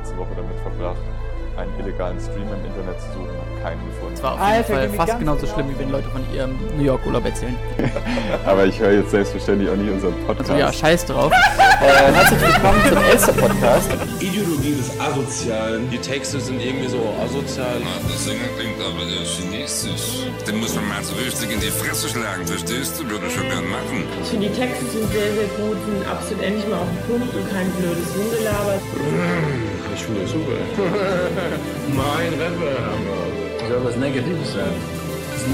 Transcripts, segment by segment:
letzte Woche damit verbracht, einen illegalen Stream im Internet zu suchen, habe keinen gefunden. Das war auf jeden Alter, Fall fast genauso genau. schlimm, wie wenn Leute von ihrem New York Urlaub erzählen. Aber ich höre jetzt selbstverständlich auch nicht unseren Podcast. Also ja, scheiß drauf. Äh, herzlich willkommen zum Elster-Podcast. Ideologie des Asozialen. Die Texte sind irgendwie so asozial. Der Sänger klingt aber ja chinesisch. Den muss man mal so richtig in die Fresse schlagen, verstehst du? Würde ich schon gern machen. Ich finde, die Texte sind sehr, sehr gut, sind absolut endlich mal auf den Punkt und kein blödes Rumgelaber. Ich finde das super. mein Rapper. Soll was Negatives sein?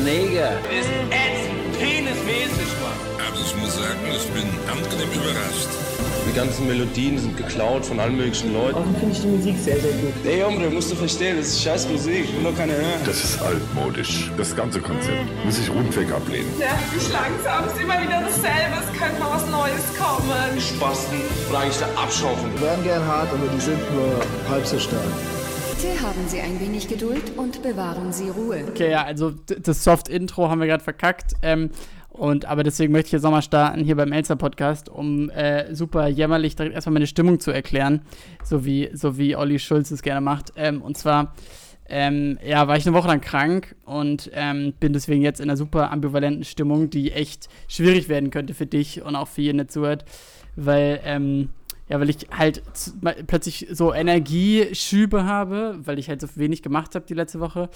Neger. ist ätzend, penismäßig, Mann. Also ich muss sagen, ich bin angenehm überrascht. Die ganzen Melodien sind geklaut von allen möglichen Leuten. Außerdem finde ich die Musik sehr, sehr gut. Ey, Hombre, musst du verstehen, das ist scheiß Musik, ich will doch keine hören. Das ist altmodisch. Das ganze Konzept muss ich rundweg ablehnen. nervt mich langsam. Es ist immer wieder dasselbe. Es könnte mal was Neues kommen. Die Spasten und eigentlich der Abschaum von Die werden gern hart, aber die sind nur halb so stark. Bitte haben Sie ein wenig Geduld und bewahren Sie Ruhe. Okay, ja, also das Soft-Intro haben wir gerade verkackt. Ähm, und, aber deswegen möchte ich jetzt nochmal starten hier beim Elster-Podcast, um äh, super jämmerlich direkt erstmal meine Stimmung zu erklären, so wie, so wie Olli Schulz es gerne macht. Ähm, und zwar, ähm, ja, war ich eine Woche lang krank und ähm, bin deswegen jetzt in einer super ambivalenten Stimmung, die echt schwierig werden könnte für dich und auch für jeden, der zuhört, weil, ähm, ja, weil ich halt plötzlich so Energieschübe habe, weil ich halt so wenig gemacht habe die letzte Woche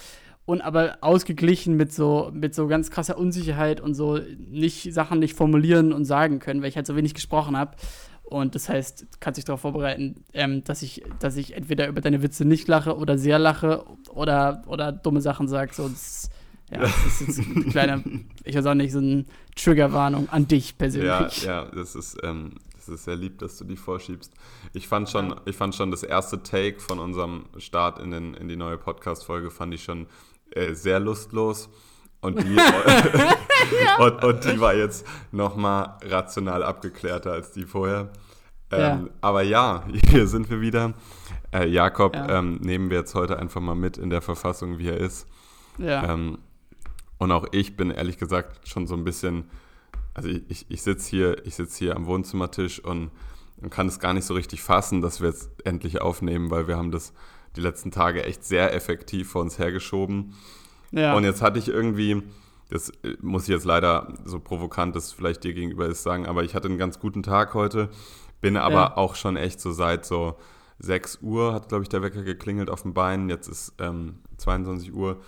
und aber ausgeglichen mit so mit so ganz krasser Unsicherheit und so nicht Sachen nicht formulieren und sagen können, weil ich halt so wenig gesprochen habe. Und das heißt, du kannst dich darauf vorbereiten, ähm, dass ich, dass ich entweder über deine Witze nicht lache oder sehr lache oder, oder dumme Sachen sage. So, das, ja, das ist jetzt eine kleine, ich weiß auch nicht, so eine Triggerwarnung an dich persönlich. Ja, ja, das ist, ähm, das ist sehr lieb, dass du die vorschiebst. Ich fand schon, ich fand schon das erste Take von unserem Start in, den, in die neue Podcast-Folge fand ich schon äh, sehr lustlos. Und die, und, und die war jetzt noch mal rational abgeklärter als die vorher. Ähm, Ja. Aber ja, hier sind wir wieder. Äh, Jakob Ja. ähm, nehmen wir jetzt heute einfach mal mit in der Verfassung, wie er ist. Ja. Ähm, und auch ich bin ehrlich gesagt schon so ein bisschen, also ich, ich, ich sitze hier, ich sitze hier am Wohnzimmertisch und, und kann es gar nicht so richtig fassen, dass wir jetzt endlich aufnehmen, weil wir haben das die letzten Tage echt sehr effektiv vor uns hergeschoben. ja. Und jetzt hatte ich irgendwie, das äh, muss ich jetzt leider so provokant das vielleicht dir gegenüber ist sagen, aber ich hatte einen ganz guten Tag heute, bin aber Ja. auch schon echt so seit so 6 Uhr hat, glaube ich, der Wecker geklingelt auf dem Bein. Jetzt ist ähm, 22 Uhr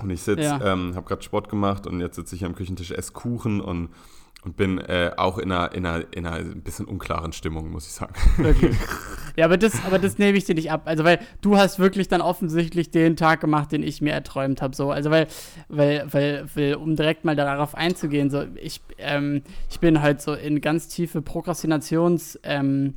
und ich sitze, Ja. ähm, habe gerade Sport gemacht und jetzt sitze ich am Küchentisch, esse Kuchen und, und bin äh, auch in einer, in, einer, in einer ein bisschen unklaren Stimmung, muss ich sagen. Wirklich. Ja, aber das, aber das nehme ich dir nicht ab. Also, weil du hast wirklich dann offensichtlich den Tag gemacht, den ich mir erträumt habe. So. Also, weil, weil, weil, weil, um direkt mal darauf einzugehen, so, ich, ähm, ich bin halt so in ganz tiefe Prokrastinations- ähm,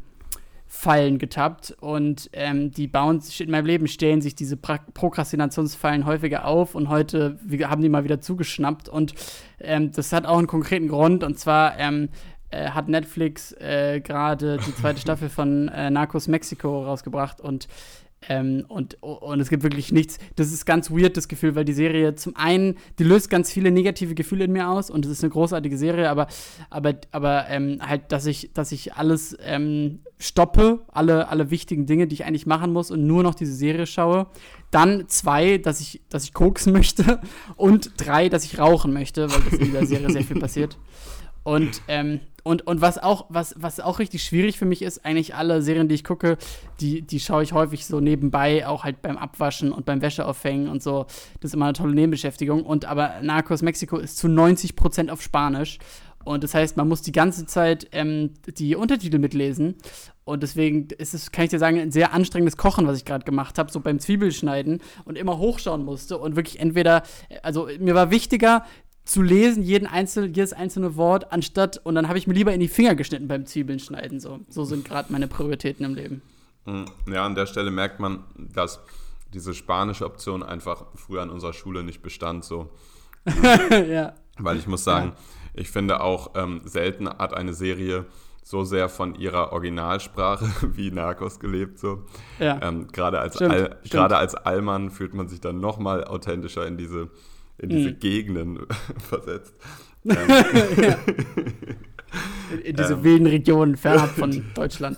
Fallen getappt und ähm, die bauen in meinem Leben stellen sich diese pra Prokrastinationsfallen häufiger auf und heute haben die mal wieder zugeschnappt und ähm, das hat auch einen konkreten Grund und zwar ähm, äh, hat Netflix äh, gerade die zweite Staffel von äh, Narcos Mexico rausgebracht und ähm, und, und es gibt wirklich nichts. Das ist ganz weird, das Gefühl, weil die Serie zum einen, die löst ganz viele negative Gefühle in mir aus und es ist eine großartige Serie, aber, aber, aber ähm, halt, dass ich, dass ich alles ähm, stoppe, alle, alle wichtigen Dinge, die ich eigentlich machen muss und nur noch diese Serie schaue. Dann zwei, dass ich, dass ich koksen möchte und drei, dass ich rauchen möchte, weil das in dieser Serie sehr viel passiert. Und, ähm, und, und was auch, was, was auch richtig schwierig für mich ist, eigentlich alle Serien, die ich gucke, die, die schaue ich häufig so nebenbei, auch halt beim Abwaschen und beim Wäscheaufhängen und so. Das ist immer eine tolle Nebenbeschäftigung. Und aber Narcos Mexico ist zu 90% auf Spanisch. Und das heißt, man muss die ganze Zeit ähm, die Untertitel mitlesen. Und deswegen ist es, kann ich dir sagen, ein sehr anstrengendes Kochen, was ich gerade gemacht habe, so beim Zwiebelschneiden und immer hochschauen musste und wirklich entweder, also mir war wichtiger, zu lesen, jeden einzel, jedes einzelne Wort, anstatt, und dann habe ich mir lieber in die Finger geschnitten beim Zwiebeln schneiden. So, so sind gerade meine Prioritäten im Leben. Ja, an der Stelle merkt man, dass diese spanische Option einfach früher an unserer Schule nicht bestand. So. ja. Weil ich muss sagen, ich finde auch, ähm, selten hat eine Serie so sehr von ihrer Originalsprache wie Narcos gelebt. So. Ja. Ähm, gerade, als Stimmt, Al, stimmt. als Allmann fühlt man sich dann noch mal authentischer in diese, in diese Mhm. Gegenden versetzt. Ähm, In, in diese Ähm. wilden Regionen fernab von Deutschland.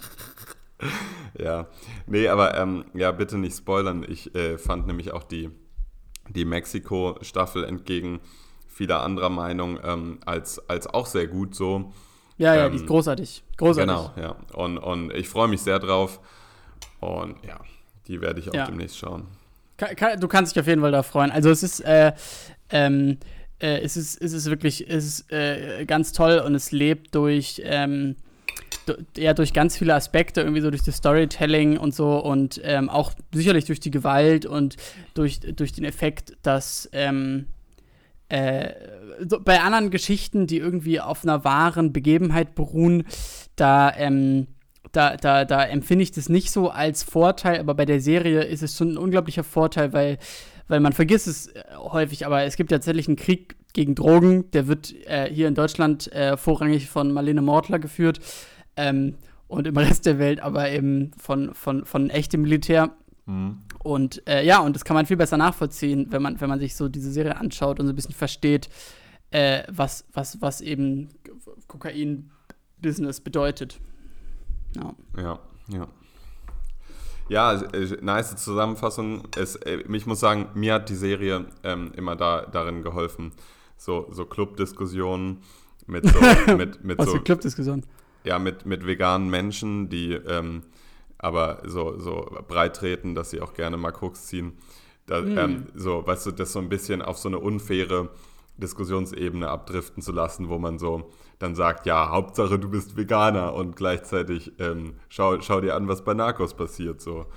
ja, nee, aber ähm, ja, bitte nicht spoilern. Ich äh, fand nämlich auch die, die Mexiko-Staffel entgegen vieler anderer Meinung ähm, als, als auch sehr gut so. Ja, ja, ähm, die ist großartig. Großartig. Genau, ja. Und, und ich freue mich sehr drauf. Und ja, die werde ich auch ja. demnächst schauen. Du kannst dich auf jeden Fall da freuen. Also es ist, äh, ähm, äh, es ist, es ist wirklich, es ist äh, ganz toll und es lebt durch, ähm, ja, durch ganz viele Aspekte, irgendwie so durch das Storytelling und so und ähm, auch sicherlich durch die Gewalt und durch, durch den Effekt, dass ähm, äh, so bei anderen Geschichten, die irgendwie auf einer wahren Begebenheit beruhen, da, ähm, da, da, da empfinde ich das nicht so als Vorteil, aber bei der Serie ist es schon ein unglaublicher Vorteil, weil, weil man vergisst es äh, häufig, aber es gibt tatsächlich einen Krieg gegen Drogen, der wird äh, hier in Deutschland äh, vorrangig von Marlene Mortler geführt ähm, und im Rest der Welt aber eben von, von, von echtem Militär. Mhm. Und äh, ja, und das kann man viel besser nachvollziehen, wenn man, wenn man sich so diese Serie anschaut und so ein bisschen versteht, äh, was, was, was eben Kokain-Business bedeutet. Ja, ja. ja. Ja, nice Zusammenfassung. Es, äh, ich muss sagen, mir hat die Serie ähm, immer da, darin geholfen, so, so Clubdiskussionen mit so. mit, mit Was so, für Clubdiskussionen? Ja, mit, mit veganen Menschen, die ähm, aber so, so breit treten, dass sie auch gerne mal Koks ziehen. Da, mm. ähm, so, weißt du, das so ein bisschen auf so eine unfaire Diskussionsebene abdriften zu lassen, wo man so dann sagt, ja, Hauptsache du bist Veganer und gleichzeitig ähm, schau, schau dir an, was bei Narcos passiert. So.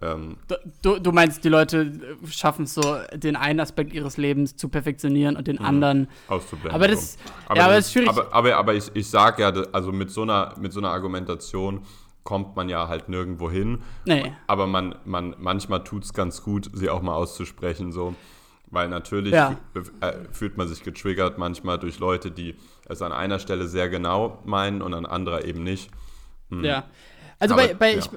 Ähm, du, du meinst, die Leute schaffen es so, den einen Aspekt ihres Lebens zu perfektionieren und den mhm. anderen auszublenden. Aber das, aber ja, aber das ist schwierig. Aber, aber, aber ich, ich sage ja, also mit so, einer, mit so einer Argumentation kommt man ja halt nirgendwo hin. Nee. Aber man, man, manchmal tut es ganz gut, sie auch mal auszusprechen. So. Weil natürlich ja. äh, fühlt man sich getriggert manchmal durch Leute, die es an einer Stelle sehr genau meinen und an anderer eben nicht. Hm. Ja. Also Aber, bei, bei ja. ich,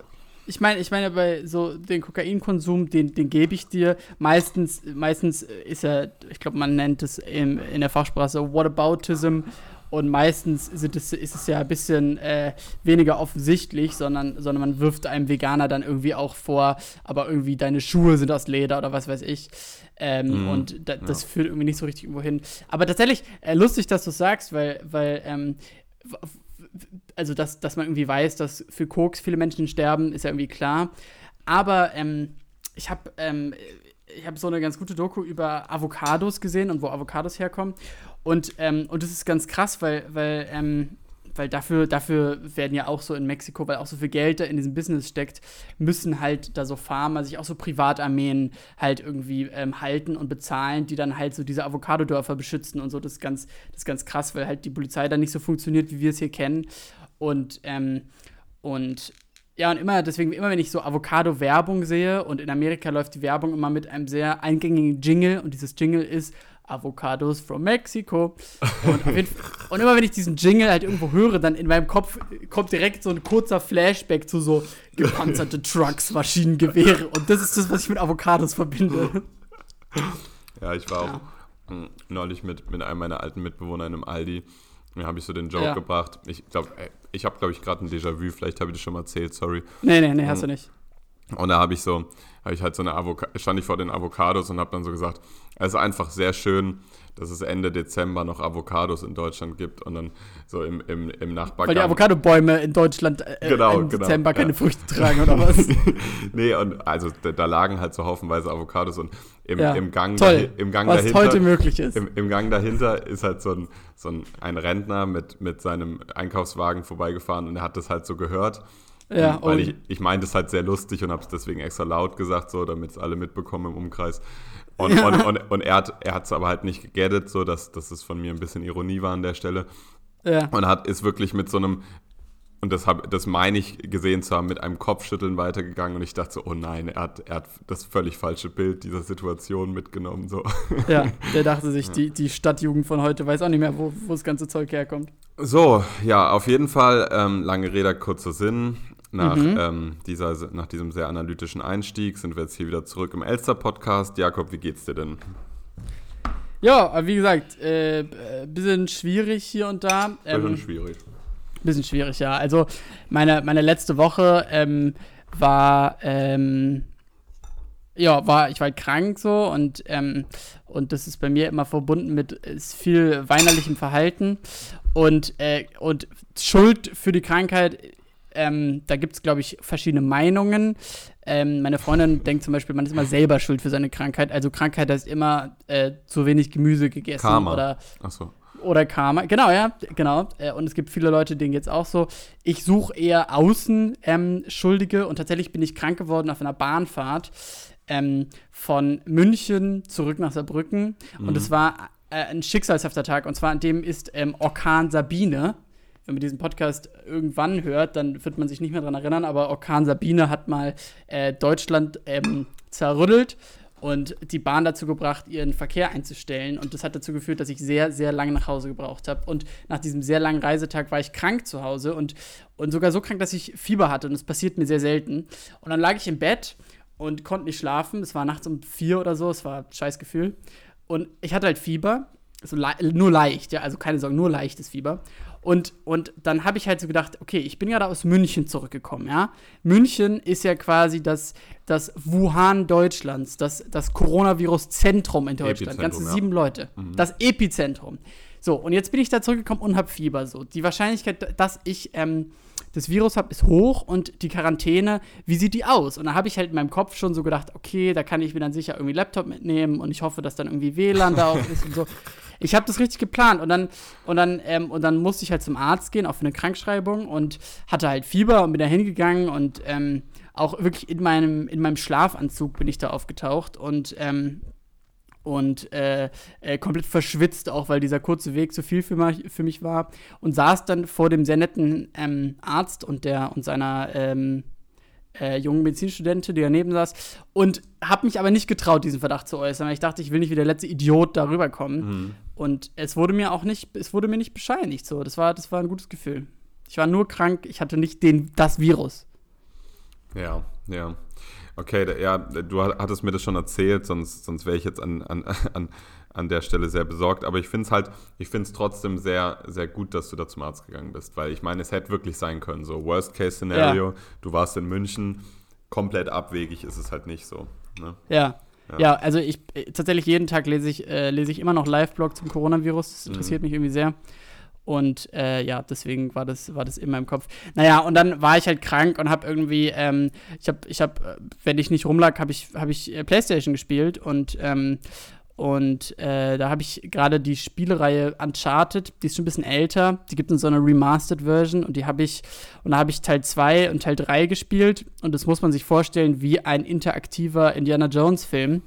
ich meine, ich meine, bei so den Kokainkonsum, den, den gebe ich dir. Meistens, meistens ist er, ich glaube, man nennt es in, in der Fachsprache Whataboutism. Und meistens es, ist es ja ein bisschen äh, weniger offensichtlich, sondern, sondern man wirft einem Veganer dann irgendwie auch vor, aber irgendwie deine Schuhe sind aus Leder oder was weiß ich. Ähm, mm, und da, das ja. führt irgendwie nicht so richtig irgendwo hin. Aber tatsächlich äh, lustig, dass du es sagst, weil, weil ähm, also dass, dass man irgendwie weiß, dass für Koks viele Menschen sterben, ist ja irgendwie klar. Aber ähm, ich habe ähm, ich habe so eine ganz gute Doku über Avocados gesehen und wo Avocados herkommen. Und, ähm, und das ist ganz krass, weil, weil, ähm, weil dafür, dafür werden ja auch so in Mexiko, weil auch so viel Geld da in diesem Business steckt, müssen halt da so Farmer sich auch so Privatarmeen halt irgendwie ähm, halten und bezahlen, die dann halt so diese Avocadodörfer beschützen und so. Das ist ganz, das ist ganz krass, weil halt die Polizei dann nicht so funktioniert, wie wir es hier kennen. Und, ähm, und ja, und immer, deswegen, immer wenn ich so Avocado-Werbung sehe und in Amerika läuft die Werbung immer mit einem sehr eingängigen Jingle und dieses Jingle ist Avocados from Mexico. Und, und, immer wenn ich diesen Jingle halt irgendwo höre, dann in meinem Kopf kommt direkt so ein kurzer Flashback zu so gepanzerte Trucks, Maschinengewehre. Und das ist das, was ich mit Avocados verbinde. Ja, ich war ja. auch hm, neulich mit, mit einem meiner alten Mitbewohner in einem Aldi. Mir habe ich so den Joke ja. gebracht. Ich glaube, ich habe, glaube ich, gerade ein Déjà-vu. Vielleicht habe ich das schon mal erzählt, sorry. Nee, nee, nee, hast du hm. nicht. Und da habe ich so, habe ich halt so eine Avocado, stand ich vor den Avocados und habe dann so gesagt, es ist einfach sehr schön, dass es Ende Dezember noch Avocados in Deutschland gibt und dann so im, im, im Nachbargarten. Weil die Avocadobäume in Deutschland äh, genau, im genau, Dezember keine ja. Früchte tragen oder was? nee, und also da, da, lagen halt so haufenweise Avocados und im, ja, im Gang, toll, im Gang was dahinter. heute möglich ist. Im, Im, Gang dahinter ist halt so ein, so ein, ein Rentner mit, mit seinem Einkaufswagen vorbeigefahren und er hat das halt so gehört. Ja, weil ich, ich meinte es halt sehr lustig und habe es deswegen extra laut gesagt, so, damit es alle mitbekommen im Umkreis. Und, ja. und, und, und, er hat es aber halt nicht gegettet, so dass, dass es von mir ein bisschen Ironie war an der Stelle. Ja. Und hat ist wirklich mit so einem, und das, hab, das meine ich gesehen zu haben, mit einem Kopfschütteln weitergegangen. Und ich dachte so, oh nein, er hat, er hat das völlig falsche Bild dieser Situation mitgenommen. So. Ja, der dachte sich, die, die Stadtjugend von heute weiß auch nicht mehr, wo, wo das ganze Zeug herkommt. So, ja, auf jeden Fall, ähm, lange Rede, kurzer Sinn. Nach, mhm. ähm, dieser, nach diesem sehr analytischen Einstieg sind wir jetzt hier wieder zurück im Elster-Podcast. Jakob, wie geht's dir denn? Ja, wie gesagt, äh, bisschen schwierig hier und da. Ähm, bisschen schwierig. bisschen schwierig, ja. Also meine, meine letzte Woche ähm, war, ähm, ja, war, ich war krank so und, ähm, und das ist bei mir immer verbunden mit ist viel weinerlichem Verhalten und, äh, und Schuld für die Krankheit, ähm, da gibt es, glaube ich, verschiedene Meinungen. Ähm, meine Freundin denkt zum Beispiel, man ist immer selber schuld für seine Krankheit. Also Krankheit heißt immer äh, zu wenig Gemüse gegessen Karma. oder so. oder Karma. Genau, ja, genau. Äh, Und es gibt viele Leute, denen geht's auch so. Ich suche eher außen ähm, Schuldige und tatsächlich bin ich krank geworden auf einer Bahnfahrt ähm, von München zurück nach Saarbrücken. Mhm. Und es war äh, ein schicksalshafter Tag. Und zwar an dem ist ähm, Orkan Sabine. Wenn man diesen Podcast irgendwann hört, dann wird man sich nicht mehr dran erinnern, aber Orkan Sabine hat mal äh, Deutschland ähm, zerrüttelt und die Bahn dazu gebracht, ihren Verkehr einzustellen. Und das hat dazu geführt, dass ich sehr, sehr lange nach Hause gebraucht habe. Und nach diesem sehr langen Reisetag war ich krank zu Hause und, und sogar so krank, dass ich Fieber hatte. Und das passiert mir sehr selten. Und dann lag ich im Bett und konnte nicht schlafen. Es war nachts um vier oder so. Es war ein scheiß Gefühl. Und ich hatte halt Fieber. So le nur leicht, ja, also keine Sorge, nur leichtes Fieber. Und, und dann habe ich halt so gedacht, okay, ich bin gerade aus München zurückgekommen, ja. München ist ja quasi das, das Wuhan Deutschlands, das, das Coronavirus-Zentrum in Deutschland. Ganze ja. sieben Leute. Das Epizentrum. So, und jetzt bin ich da zurückgekommen und habe Fieber. So, die Wahrscheinlichkeit, dass ich ähm, das Virus ist hoch und die Quarantäne, wie sieht die aus? Und da habe ich halt in meinem Kopf schon so gedacht, okay, da kann ich mir dann sicher irgendwie Laptop mitnehmen und ich hoffe, dass dann irgendwie WLAN da auch ist und so. Ich habe das richtig geplant und dann und dann ähm, und dann musste ich halt zum Arzt gehen, auch für eine Krankschreibung und hatte halt Fieber und bin da hingegangen und ähm, auch wirklich in meinem in meinem Schlafanzug bin ich da aufgetaucht und ähm, und äh, äh, komplett verschwitzt, auch weil dieser kurze Weg zu viel für mich, für mich war. Und saß dann vor dem sehr netten ähm, Arzt und, der, und seiner ähm, äh, jungen Medizinstudentin, die daneben saß. Und habe mich aber nicht getraut, diesen Verdacht zu äußern, weil ich dachte, ich will nicht wie der letzte Idiot darüber kommen. Mhm. Und es wurde mir auch nicht, es wurde mir nicht bescheinigt. So. Das, war, das war ein gutes Gefühl. Ich war nur krank, ich hatte nicht den, das Virus. Ja, ja. Okay, da, ja, du hattest mir das schon erzählt, sonst, sonst wäre ich jetzt an, an, an, an der Stelle sehr besorgt. Aber ich finde es halt, ich finde es trotzdem sehr, sehr gut, dass du da zum Arzt gegangen bist, weil ich meine, es hätte wirklich sein können. So, Worst-Case-Szenario, Ja. du warst in München, komplett abwegig ist es halt nicht so. Ne? Ja. Ja. Ja, also ich äh, tatsächlich jeden Tag lese ich, äh, lese ich immer noch Live-Blog zum Coronavirus. Das interessiert mich irgendwie sehr. Und äh, ja, deswegen war das, war das in meinem Kopf. Naja, und dann war ich halt krank und habe irgendwie, ähm, ich habe, ich hab, äh, wenn ich nicht rumlag, habe ich, hab ich äh, Playstation gespielt und, ähm, und äh, da habe ich gerade die Spielereihe Uncharted, die ist schon ein bisschen älter, die gibt es in so einer Remastered-Version und die habe ich, und da habe ich Teil 2 und Teil 3 gespielt und das muss man sich vorstellen wie ein interaktiver Indiana Jones-Film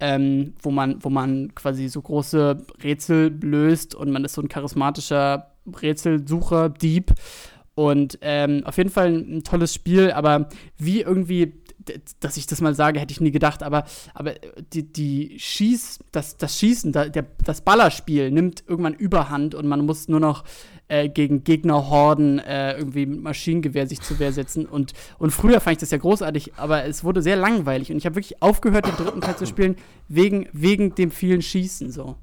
ähm, wo man, wo man quasi so große Rätsel löst und man ist so ein charismatischer Rätselsucher, Dieb. Und ähm, auf jeden Fall ein, tolles Spiel, aber wie irgendwie, dass ich das mal sage, hätte ich nie gedacht, aber, aber die, die Schieß, das, das Schießen, der, das Ballerspiel nimmt irgendwann Überhand und man muss nur noch äh, gegen Gegnerhorden äh, irgendwie mit Maschinengewehr sich zur Wehr setzen. Und, und früher fand ich das ja großartig, aber es wurde sehr langweilig und ich habe wirklich aufgehört, den dritten Teil zu spielen, wegen, wegen dem vielen Schießen so.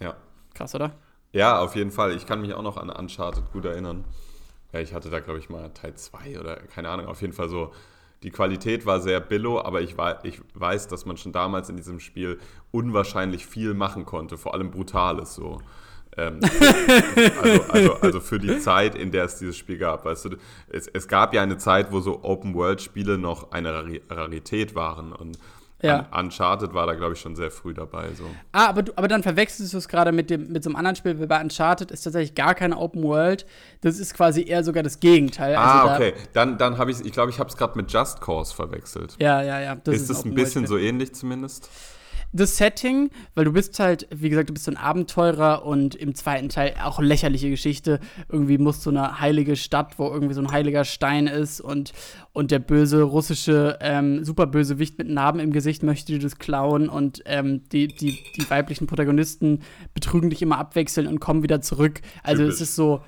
Ja. Krass, oder? Ja, auf jeden Fall. Ich kann mich auch noch an Uncharted gut erinnern. Ja, ich hatte da, glaube ich, mal Teil 2 oder keine Ahnung. Auf jeden Fall so. Die Qualität war sehr billo, aber ich, war, ich weiß, dass man schon damals in diesem Spiel unwahrscheinlich viel machen konnte, vor allem Brutales so. Ähm, also, also, also für die Zeit, in der es dieses Spiel gab. Weißt du, es, es gab ja eine Zeit, wo so Open-World-Spiele noch eine Rari- Rarität waren. Und Ja. Un Uncharted war da, glaube ich, schon sehr früh dabei. So. Ah, aber, du, aber dann verwechselst du es gerade mit, dem, mit so einem anderen Spiel, weil bei Uncharted ist tatsächlich gar keine Open World. Das ist quasi eher sogar das Gegenteil. Ah, Also da- okay. Dann, dann habe ich ich glaube, ich habe es gerade mit Just Cause verwechselt. Ja, ja, ja. das ist es ein bisschen World so ähnlich zumindest? Das Setting, weil du bist halt, wie gesagt, du bist so ein Abenteurer und im zweiten Teil auch lächerliche Geschichte. Irgendwie musst du eine heilige Stadt, wo irgendwie so ein heiliger Stein ist und, und der böse russische ähm, Superbösewicht mit Narben im Gesicht möchte dir das klauen und ähm, die, die, die weiblichen Protagonisten betrügen dich immer abwechselnd und kommen wieder zurück. Also Typisch. es ist so,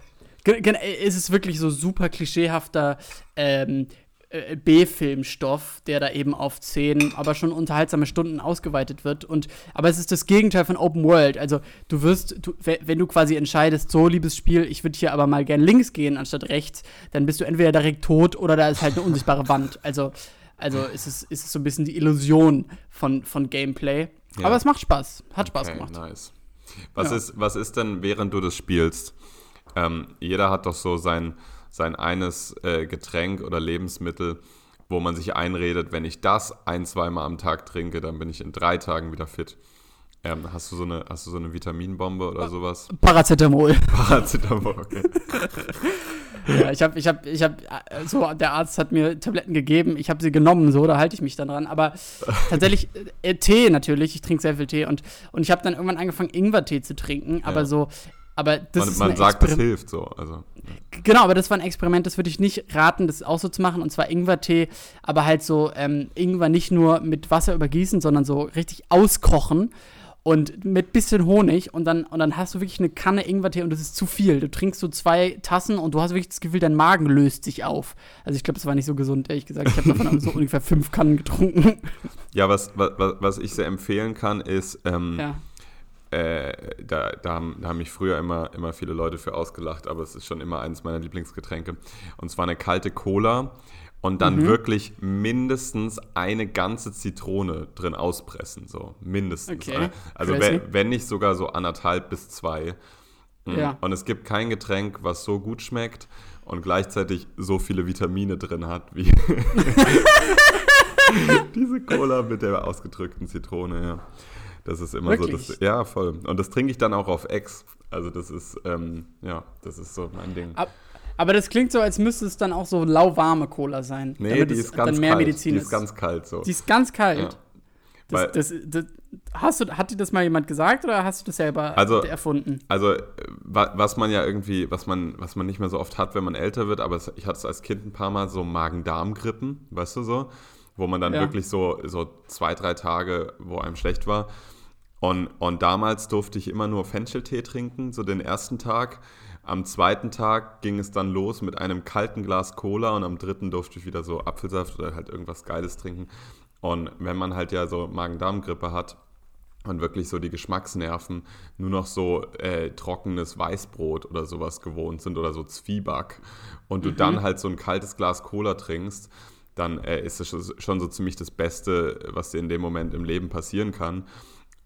es ist wirklich so super klischeehafter ähm, äh, B-Filmstoff, der da eben auf zehn, aber schon unterhaltsame Stunden ausgeweitet wird. Und, aber es ist das Gegenteil von Open World. Also du wirst, du, wenn du quasi entscheidest, so liebes Spiel, ich würde hier aber mal gern links gehen anstatt rechts, dann bist du entweder direkt tot oder da ist halt eine unsichtbare Wand. Also, also ist es, ist es so ein bisschen die Illusion von, von Gameplay. Ja. Aber es macht Spaß. Hat Spaß okay, gemacht. Nice. Was, ja. ist, was ist denn, während du das spielst? Ähm, jeder hat doch so sein sein eines äh, Getränk oder Lebensmittel, wo man sich einredet, wenn ich das ein, zweimal am Tag trinke, dann bin ich in drei Tagen wieder fit. Ähm, hast, du so eine, hast du so eine Vitaminbombe oder sowas? Paracetamol. Paracetamol, okay. ja, ich habe, ich habe, ich habe, so, der Arzt hat mir Tabletten gegeben, ich habe sie genommen, so, da halte ich mich dann dran. Aber tatsächlich, äh, Tee natürlich, ich trinke sehr viel Tee und, und ich habe dann irgendwann angefangen, Ingwertee zu trinken, aber ja. so aber das man, ist man sagt, das hilft so. Also, Genau, aber das war ein Experiment, das würde ich nicht raten, das auch so zu machen. Und zwar Ingwertee, aber halt so ähm, Ingwer nicht nur mit Wasser übergießen, sondern so richtig auskochen und mit bisschen Honig und dann, und dann hast du wirklich eine Kanne Ingwertee und das ist zu viel. Du trinkst so zwei Tassen und du hast wirklich das Gefühl, dein Magen löst sich auf. Also ich glaube, das war nicht so gesund, ehrlich gesagt. Ich habe davon so ungefähr fünf Kannen getrunken. Ja, was, was, was ich sehr empfehlen kann, ist ähm, ja äh, da, da, haben, da, haben, mich früher immer, immer viele Leute für ausgelacht, aber es ist schon immer eines meiner Lieblingsgetränke. Und zwar eine kalte Cola und dann mhm. wirklich mindestens eine ganze Zitrone drin auspressen, so mindestens. Okay. Also wenn, wenn, nicht sogar so anderthalb bis zwei. Mhm. Ja. Und es gibt kein Getränk, was so gut schmeckt und gleichzeitig so viele Vitamine drin hat wie diese Cola mit der ausgedrückten Zitrone. Ja. Das ist immer Wirklich? so. Das, ja, voll. Und das trinke ich dann auch auf Ex. Also das ist, ähm, ja, das ist so mein Ding. Ab, aber das klingt so, als müsste es dann auch so lauwarme Cola sein. Nee, die ist ganz kalt. Medizin die ist, ist ganz kalt so. Die ist ganz kalt. Ja. Das, das, das, hast du, hat dir das mal jemand gesagt oder hast du das selber also, erfunden? Also, was man ja irgendwie, was man, was man nicht mehr so oft hat, wenn man älter wird, aber ich hatte es als Kind ein paar Mal so Magen-Darm-Grippen, weißt du so, wo man dann ja. wirklich so, so zwei, drei Tage, wo einem schlecht war. Und, und damals durfte ich immer nur Fencheltee trinken, so den ersten Tag. Am zweiten Tag ging es dann los mit einem kalten Glas Cola und am dritten durfte ich wieder so Apfelsaft oder halt irgendwas Geiles trinken. Und wenn man halt ja so Magen-Darm-Grippe hat und wirklich so die Geschmacksnerven nur noch so äh, trockenes Weißbrot oder sowas gewohnt sind oder so Zwieback und du mhm. dann halt so ein kaltes Glas Cola trinkst, dann äh, ist es schon so ziemlich das Beste, was dir in dem Moment im Leben passieren kann.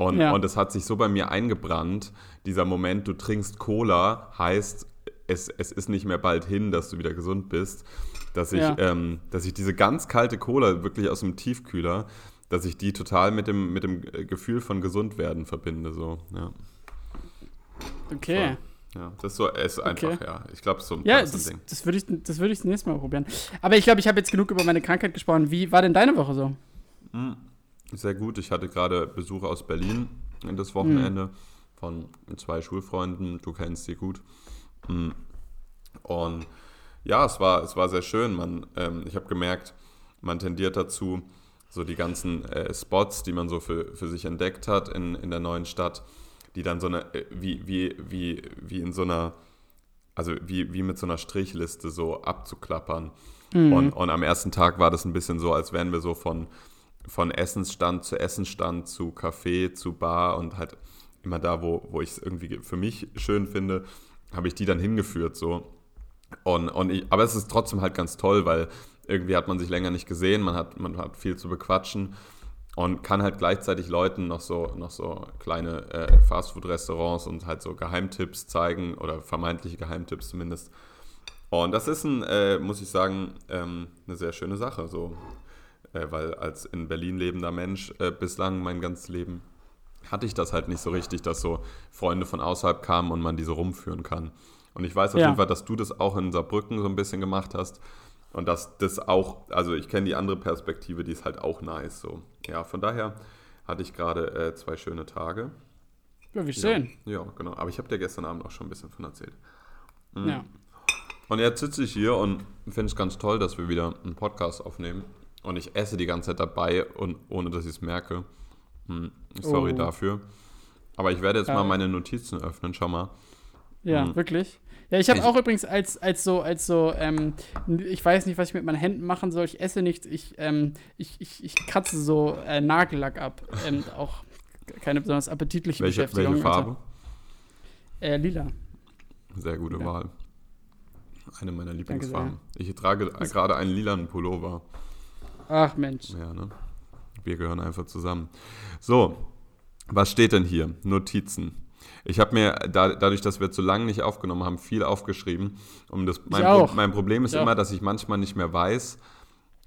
Und, ja. und es hat sich so bei mir eingebrannt, dieser Moment, du trinkst Cola, heißt, es, es ist nicht mehr bald hin, dass du wieder gesund bist, dass ich, ja. ähm, dass ich diese ganz kalte Cola wirklich aus dem Tiefkühler, dass ich die total mit dem, mit dem Gefühl von gesund werden verbinde. So, ja. Okay. So. Ja, das ist so, ist einfach, okay. ja. Ich glaube, so ja, das, Ding. Das würde ich, das würd ich das nächste Mal probieren. Aber ich glaube, ich habe jetzt genug über meine Krankheit gesprochen. Wie war denn deine Woche so? Mhm. Sehr gut. Ich hatte gerade Besuch aus Berlin das Wochenende mhm. von zwei Schulfreunden. Du kennst sie gut. Mhm. Und ja, es war, es war sehr schön. Man, ähm, ich habe gemerkt, man tendiert dazu, so die ganzen äh, Spots, die man so für, für sich entdeckt hat in, in der neuen Stadt, die dann so eine, äh, wie, wie, wie, wie in so einer, also wie, wie mit so einer Strichliste so abzuklappern. Mhm. Und, und am ersten Tag war das ein bisschen so, als wären wir so von von Essensstand zu Essensstand zu Café zu Bar und halt immer da, wo, wo ich es irgendwie für mich schön finde, habe ich die dann hingeführt so. Und, und ich, aber es ist trotzdem halt ganz toll, weil irgendwie hat man sich länger nicht gesehen, man hat, man hat viel zu bequatschen und kann halt gleichzeitig Leuten noch so, noch so kleine äh, Fastfood-Restaurants und halt so Geheimtipps zeigen oder vermeintliche Geheimtipps zumindest. Und das ist ein, äh, muss ich sagen, ähm, eine sehr schöne Sache. So äh, weil als in Berlin lebender Mensch äh, bislang mein ganzes Leben hatte ich das halt nicht so richtig, dass so Freunde von außerhalb kamen und man diese rumführen kann. Und ich weiß auf ja. jeden Fall, dass du das auch in Saarbrücken so ein bisschen gemacht hast. Und dass das auch, also ich kenne die andere Perspektive, die ist halt auch nice. So. Ja, von daher hatte ich gerade äh, zwei schöne Tage. Ja, wie schön. Ja, ja genau. Aber ich habe dir gestern Abend auch schon ein bisschen von erzählt. Mhm. Ja. Und jetzt sitze ich hier und finde es ganz toll, dass wir wieder einen Podcast aufnehmen. Und ich esse die ganze Zeit dabei und ohne dass ich es merke. Hm, sorry oh. dafür. Aber ich werde jetzt ja. mal meine Notizen öffnen, schau mal. Ja, hm. wirklich? Ja, ich habe auch übrigens als, als so, als so, ähm, ich weiß nicht, was ich mit meinen Händen machen soll. Ich esse nichts, ich, ähm, ich, ich, ich kratze so äh, Nagellack ab. Ähm, auch keine besonders appetitliche welche, Beschäftigung. Welche Farbe? Äh, lila. Sehr gute Ja. Wahl. Eine meiner. Lieblingsfarben. Ich trage gerade einen lilanen Pullover. Ach Mensch. Ja, ne? Wir gehören einfach zusammen. So, was steht denn hier? Notizen. Ich habe mir, da, dadurch, dass wir zu lange nicht aufgenommen haben, viel aufgeschrieben. Um das, mein, Pro, mein Problem ist Ich immer, auch. dass ich manchmal nicht mehr weiß,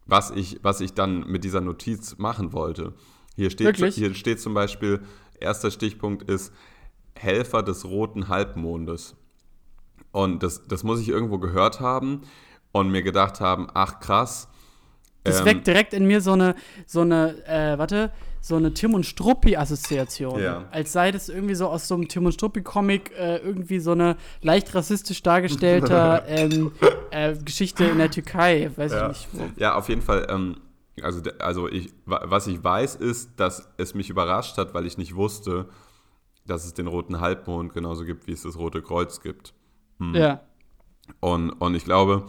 was ich, was ich dann mit dieser Notiz machen wollte. Hier steht, Wirklich? hier steht zum Beispiel, erster Stichpunkt ist Helfer des roten Halbmondes. Und das, das muss ich irgendwo gehört haben und mir gedacht haben, ach krass. Das ähm, weckt direkt in mir so eine, so eine, äh, warte, so eine Tim und Struppi-Assoziation. Ja. Als sei das irgendwie so aus so einem Tim und Struppi-Comic äh, irgendwie so eine leicht rassistisch dargestellte ähm, äh, Geschichte in der Türkei. Weiß ja. ich nicht. Wo. Ja, auf jeden Fall. Ähm, also, also ich, wa- was ich weiß, ist, dass es mich überrascht hat, weil ich nicht wusste, dass es den roten Halbmond genauso gibt, wie es das Rote Kreuz gibt. Hm. Ja. Und, und ich glaube,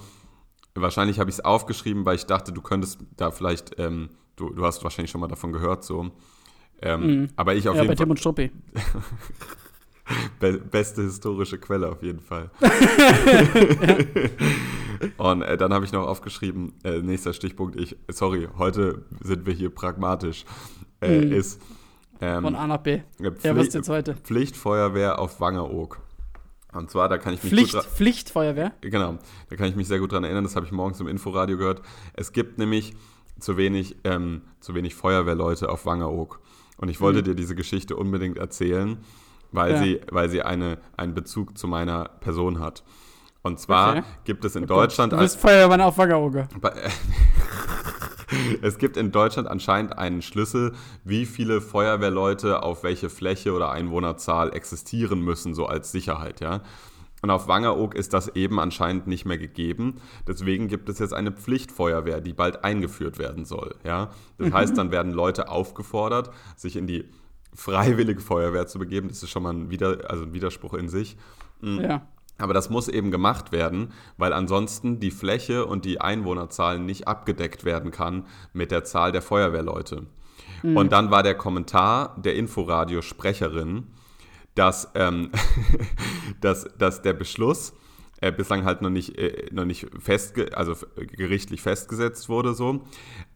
wahrscheinlich habe ich es aufgeschrieben, weil ich dachte, du könntest da vielleicht, ähm, du, du hast wahrscheinlich schon mal davon gehört, so. Ähm, Mhm. Aber ich auf ja, bei jeden Tim Fall. und Struppi. Be beste historische Quelle auf jeden Fall. Und äh, dann habe ich noch aufgeschrieben, äh, nächster Stichpunkt, ich, sorry, heute sind wir hier pragmatisch, äh, Mhm. ist ähm, Von A nach B. äh, Ja, was ist jetzt heute? Pflichtfeuerwehr auf Wangeroog. Und zwar, da kann ich mich Pflicht, gut Pflichtfeuerwehr? Genau, da kann ich mich sehr gut dran erinnern, das habe ich morgens im Inforadio gehört. Es gibt nämlich zu wenig, ähm, zu wenig Feuerwehrleute auf Wangeroog. Und ich wollte Mhm. dir diese Geschichte unbedingt erzählen, weil Ja. sie, weil sie eine, einen Bezug zu meiner Person hat. Und zwar Okay. gibt es in Oh Deutschland Gott, Du bist Feuerwehrmann auf Waggeroge. Es gibt in Deutschland anscheinend einen Schlüssel, wie viele Feuerwehrleute auf welche Fläche oder Einwohnerzahl existieren müssen, so als Sicherheit, ja. Und auf Wangeroog ist das eben anscheinend nicht mehr gegeben. Deswegen gibt es jetzt eine Pflichtfeuerwehr, die bald eingeführt werden soll. Ja? Das Mhm. heißt, dann werden Leute aufgefordert, sich in die freiwillige Feuerwehr zu begeben. Das ist schon mal ein, Wider also ein Widerspruch in sich. Mhm. Ja. Aber das muss eben gemacht werden, weil ansonsten die Fläche und die Einwohnerzahl nicht abgedeckt werden kann mit der Zahl der Feuerwehrleute. Mhm. Und dann war der Kommentar der Inforadio-Sprecherin, dass, ähm, dass, dass der Beschluss äh, bislang halt noch nicht, äh, noch nicht festge also gerichtlich festgesetzt wurde, so.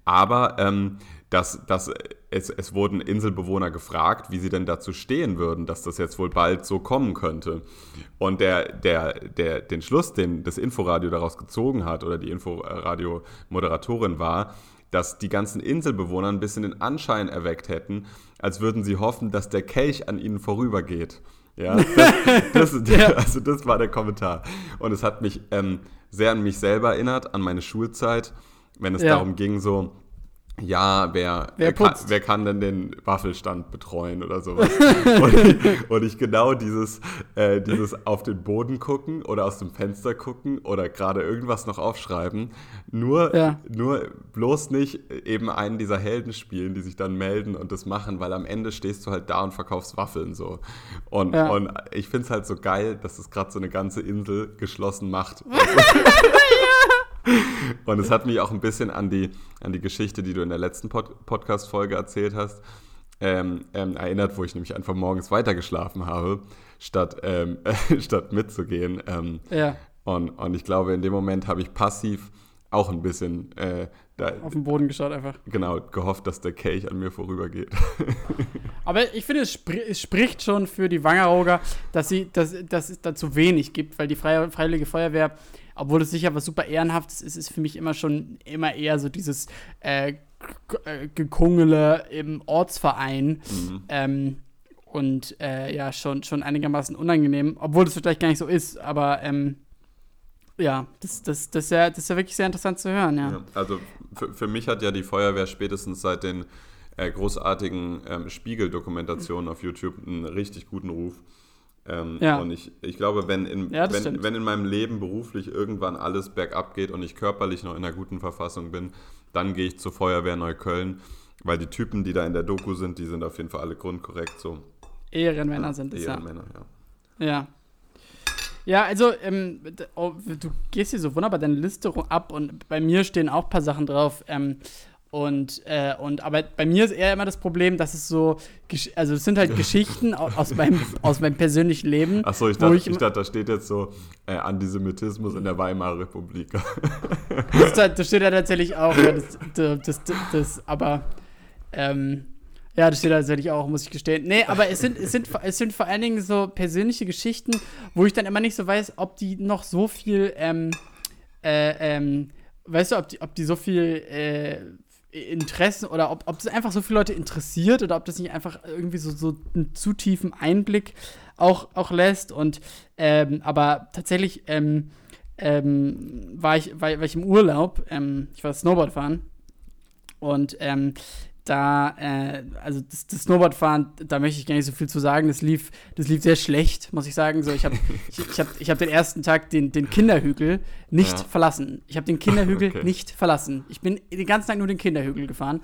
Aber ähm, dass, dass es, es wurden Inselbewohner gefragt, wie sie denn dazu stehen würden, dass das jetzt wohl bald so kommen könnte. Und der, der, der, den Schluss, den das Inforadio daraus gezogen hat, oder die Inforadio-Moderatorin war, dass die ganzen Inselbewohner ein bisschen den Anschein erweckt hätten, als würden sie hoffen, dass der Kelch an ihnen vorübergeht. Ja, das, das, Ja. also das war der Kommentar. Und es hat mich ähm, sehr an mich selber erinnert, an meine Schulzeit, wenn es Ja. darum ging, so, ja, wer, Wer kann, wer kann denn den Waffelstand betreuen oder sowas? und, ich, und ich genau dieses, äh, dieses auf den Boden gucken oder aus dem Fenster gucken oder gerade irgendwas noch aufschreiben, nur, Ja. nur bloß nicht eben einen dieser Helden spielen, die sich dann melden und das machen, weil am Ende stehst du halt da und verkaufst Waffeln so. Und, Ja. und ich finde es halt so geil, dass es gerade so eine ganze Insel geschlossen macht. Und es hat mich auch ein bisschen an die, an die Geschichte, die du in der letzten Pod Podcast-Folge erzählt hast, ähm, ähm, erinnert, wo ich nämlich einfach morgens weitergeschlafen habe, statt, ähm, statt mitzugehen. Ähm, Ja. und, und ich glaube, in dem Moment habe ich passiv auch ein bisschen äh, da, Auf den Boden geschaut einfach. genau gehofft, dass der Kelch an mir vorübergeht. Aber ich finde, es, spri es spricht schon für die Wangerooger, dass, sie, dass, dass es da zu wenig gibt, weil die Freiwillige Feuerwehr, obwohl es sicher was super Ehrenhaftes ist, ist für mich immer schon immer eher so dieses äh, äh, Gekungele im Ortsverein. Ähm, und äh, ja, schon, schon einigermaßen unangenehm, obwohl es vielleicht gar nicht so ist, aber ähm, ja, das, das, das, ist ja, das ist ja wirklich sehr interessant zu hören, ja. Ja, also für, für mich hat ja die Feuerwehr spätestens seit den äh, großartigen ähm, Spiegel-Dokumentationen auf YouTube einen richtig guten Ruf. Ähm, Ja. Und ich, ich glaube, wenn in, Ja, wenn, stimmt. wenn in meinem Leben beruflich irgendwann alles bergab geht und ich körperlich noch in einer guten Verfassung bin, dann gehe ich zur Feuerwehr Neukölln, weil die Typen, die da in der Doku sind, die sind auf jeden Fall alle grundkorrekt so. Ehrenmänner sind es, ja. Ehrenmänner, ja. Ja. Ja, also, ähm, oh, du gehst hier so wunderbar deine Liste ab und bei mir stehen auch ein paar Sachen drauf. Ähm, und, äh, und aber bei mir ist eher immer das Problem, dass es so, also es sind halt Geschichten aus meinem, aus meinem persönlichen Leben. Achso, ich, dachte, ich, ich dachte, da steht jetzt so äh, Antisemitismus in der Weimarer Republik. das, das, steht ja tatsächlich auch, ja, das, das, das, aber ähm, ja, das steht tatsächlich auch, muss ich gestehen. Nee, aber es sind, es, sind, es sind vor allen Dingen so persönliche Geschichten, wo ich dann immer nicht so weiß, ob die noch so viel, ähm, äh, ähm, weißt du, ob die, ob die so viel äh, Interessen oder ob, ob das einfach so viele Leute interessiert oder ob das nicht einfach irgendwie so, so einen zu tiefen Einblick auch, auch lässt. Und ähm, aber tatsächlich ähm, ähm, war, ich, war, war, ich im Urlaub, ähm, ich war Snowboard fahren und ähm, da, äh, also das, das, Snowboardfahren, da möchte ich gar nicht so viel zu sagen. Das lief, das lief sehr schlecht, muss ich sagen. So, ich habe ich, ich hab, ich hab den ersten Tag den, den Kinderhügel nicht ja. verlassen. Ich habe den Kinderhügel okay. nicht verlassen. Ich bin den ganzen Tag nur den Kinderhügel gefahren.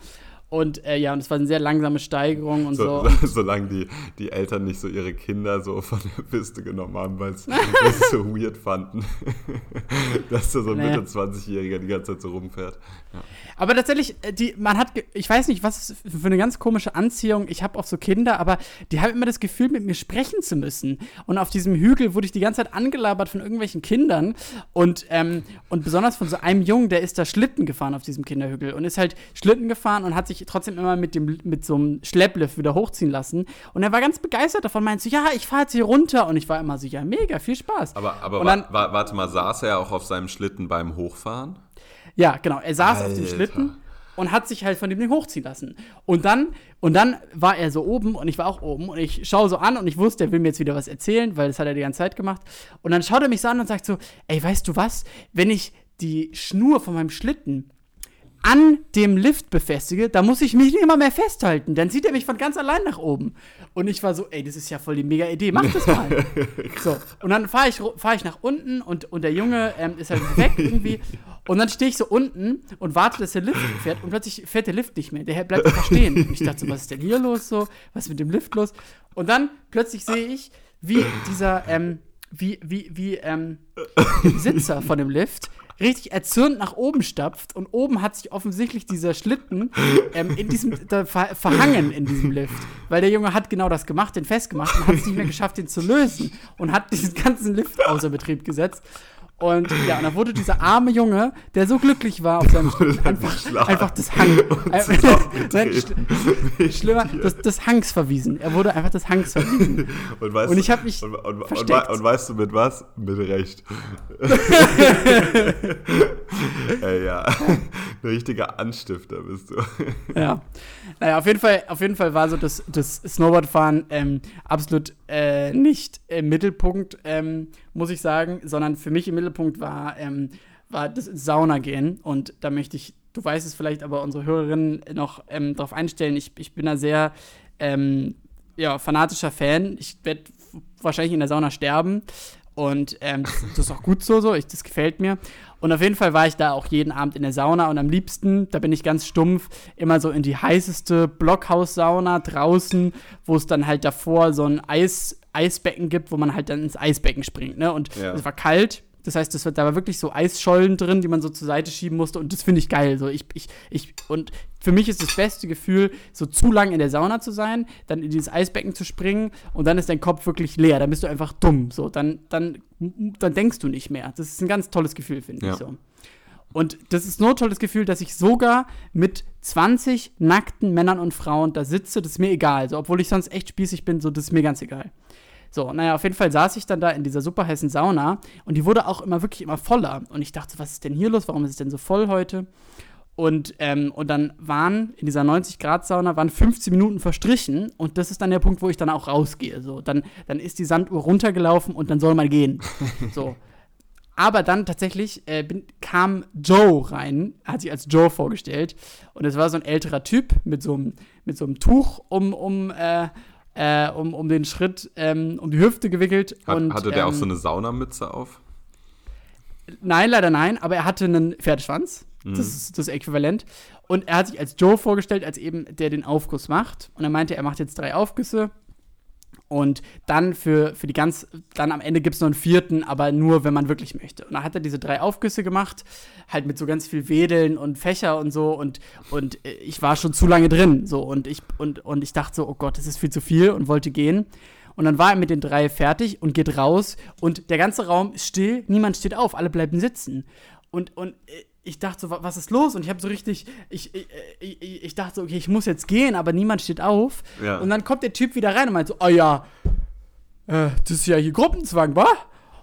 Und äh, ja, und es war eine sehr langsame Steigerung und so. so. Solange die, die Eltern nicht so ihre Kinder so von der Piste genommen haben, weil sie es so weird fanden, dass da so ein Mitte 20-Jähriger die ganze Zeit so rumfährt. Ja. Aber tatsächlich, äh, die, man hat, ich weiß nicht, was für eine ganz komische Anziehung ich habe auf so Kinder, aber die haben immer das Gefühl, mit mir sprechen zu müssen. Und auf diesem Hügel wurde ich die ganze Zeit angelabert von irgendwelchen Kindern und, ähm, und besonders von so einem Jungen, der ist da Schlitten gefahren auf diesem Kinderhügel und ist halt Schlitten gefahren und hat sich trotzdem immer mit, dem, mit so einem Schlepplift wieder hochziehen lassen. Und er war ganz begeistert davon, meinte so, ja, ich fahre jetzt hier runter. Und ich war immer so, ja, mega, viel Spaß. Aber, aber dann, wa warte mal, saß er auch auf seinem Schlitten beim Hochfahren? Ja, genau. Er saß Alter. auf dem Schlitten und hat sich halt von dem Ding hochziehen lassen. Und dann, und dann war er so oben und ich war auch oben und ich schaue so an und ich wusste, er will mir jetzt wieder was erzählen, weil das hat er die ganze Zeit gemacht. Und dann schaut er mich so an und sagt so, ey, weißt du was, wenn ich die Schnur von meinem Schlitten an dem Lift befestige, da muss ich mich nicht immer mehr festhalten. Dann zieht er mich von ganz allein nach oben. Und ich war so, ey, das ist ja voll die mega Idee, mach das mal. so, und dann fahre ich, fahr ich nach unten und, und der Junge ähm, ist halt weg irgendwie. Und dann stehe ich so unten und warte, dass der Lift fährt und plötzlich fährt der Lift nicht mehr. Der bleibt einfach stehen. Und ich dachte so, was ist denn hier los so? Was ist mit dem Lift los? Und dann plötzlich sehe ich, wie dieser, ähm, wie, wie, wie, ähm, Sitzer von dem Lift richtig erzürnt nach oben stapft und oben hat sich offensichtlich dieser Schlitten ähm, in diesem ver verhangen in diesem Lift, weil der Junge hat genau das gemacht, den festgemacht und hat es nicht mehr geschafft, den zu lösen und hat diesen ganzen Lift außer Betrieb gesetzt. Und ja, und dann wurde dieser arme Junge, der so glücklich war auf seinem Schlitten, einfach, einfach des Hangs. Äh, schlimmer, des, des Hangs verwiesen. Er wurde einfach des Hangs verwiesen. Und, weißt und ich habe mich. Und, und, und, weißt du mit was? Mit Recht. Ey, ja. Ein richtiger Anstifter bist du. ja. Naja, auf jeden Fall, auf jeden Fall war so das, das Snowboardfahren ähm, absolut äh, nicht im Mittelpunkt, ähm, muss ich sagen, sondern für mich im Mittelpunkt war, ähm, war das Sauna gehen. Und da möchte ich, du weißt es vielleicht, aber unsere Hörerinnen noch ähm, darauf einstellen. Ich, ich bin da sehr ähm, ja, fanatischer Fan. Ich werde wahrscheinlich in der Sauna sterben. Und ähm, das ist auch gut so, so. Ich, das gefällt mir. Und auf jeden Fall war ich da auch jeden Abend in der Sauna und am liebsten, da bin ich ganz stumpf, immer so in die heißeste Blockhaus-Sauna draußen, wo es dann halt davor so ein Eis, Eisbecken gibt, wo man halt dann ins Eisbecken springt. Ne? Und ja. es war kalt, das heißt, das, da war wirklich so Eisschollen drin, die man so zur Seite schieben musste. Und das finde ich geil. So, ich, ich, ich, und für mich ist das beste Gefühl, so zu lang in der Sauna zu sein, dann in dieses Eisbecken zu springen und dann ist dein Kopf wirklich leer. Dann bist du einfach dumm. So, dann, dann, dann denkst du nicht mehr. Das ist ein ganz tolles Gefühl, finde ja. ich so. Und das ist so ein tolles Gefühl, dass ich sogar mit 20 nackten Männern und Frauen da sitze. Das ist mir egal. Also, obwohl ich sonst echt spießig bin, so, das ist mir ganz egal. So, naja, auf jeden Fall saß ich dann da in dieser super heißen Sauna und die wurde auch immer wirklich immer voller. Und ich dachte, was ist denn hier los? Warum ist es denn so voll heute? Und, ähm, und dann waren in dieser 90-Grad-Sauna waren 15 Minuten verstrichen und das ist dann der Punkt, wo ich dann auch rausgehe. So, dann, dann ist die Sanduhr runtergelaufen und dann soll man gehen. so. Aber dann tatsächlich äh, bin, kam Joe rein, hat sich als Joe vorgestellt. Und es war so ein älterer Typ mit so einem, mit so einem Tuch um, um, äh, äh, um, um den Schritt, ähm, um die Hüfte gewickelt. Hat, und, hatte der ähm, auch so eine Saunamütze auf? Nein, leider nein, aber er hatte einen Pferdeschwanz. Mhm. Das ist das Äquivalent. Und er hat sich als Joe vorgestellt, als eben der den Aufguss macht. Und er meinte, er macht jetzt drei Aufgüsse. Und dann für, für die ganz, dann am Ende gibt es noch einen vierten, aber nur, wenn man wirklich möchte. Und da hat er diese drei Aufgüsse gemacht, halt mit so ganz viel Wedeln und Fächer und so. Und, und äh, ich war schon zu lange drin. So, und ich, und, und ich dachte so, oh Gott, das ist viel zu viel und wollte gehen. Und dann war er mit den drei fertig und geht raus und der ganze Raum ist still, niemand steht auf, alle bleiben sitzen. Und, und äh, ich dachte so, was ist los? Und ich habe so richtig, ich, ich, ich, ich, dachte so, okay, ich muss jetzt gehen, aber niemand steht auf. Ja. Und dann kommt der Typ wieder rein und meint so, oh ja, äh, das ist ja hier Gruppenzwang, wa?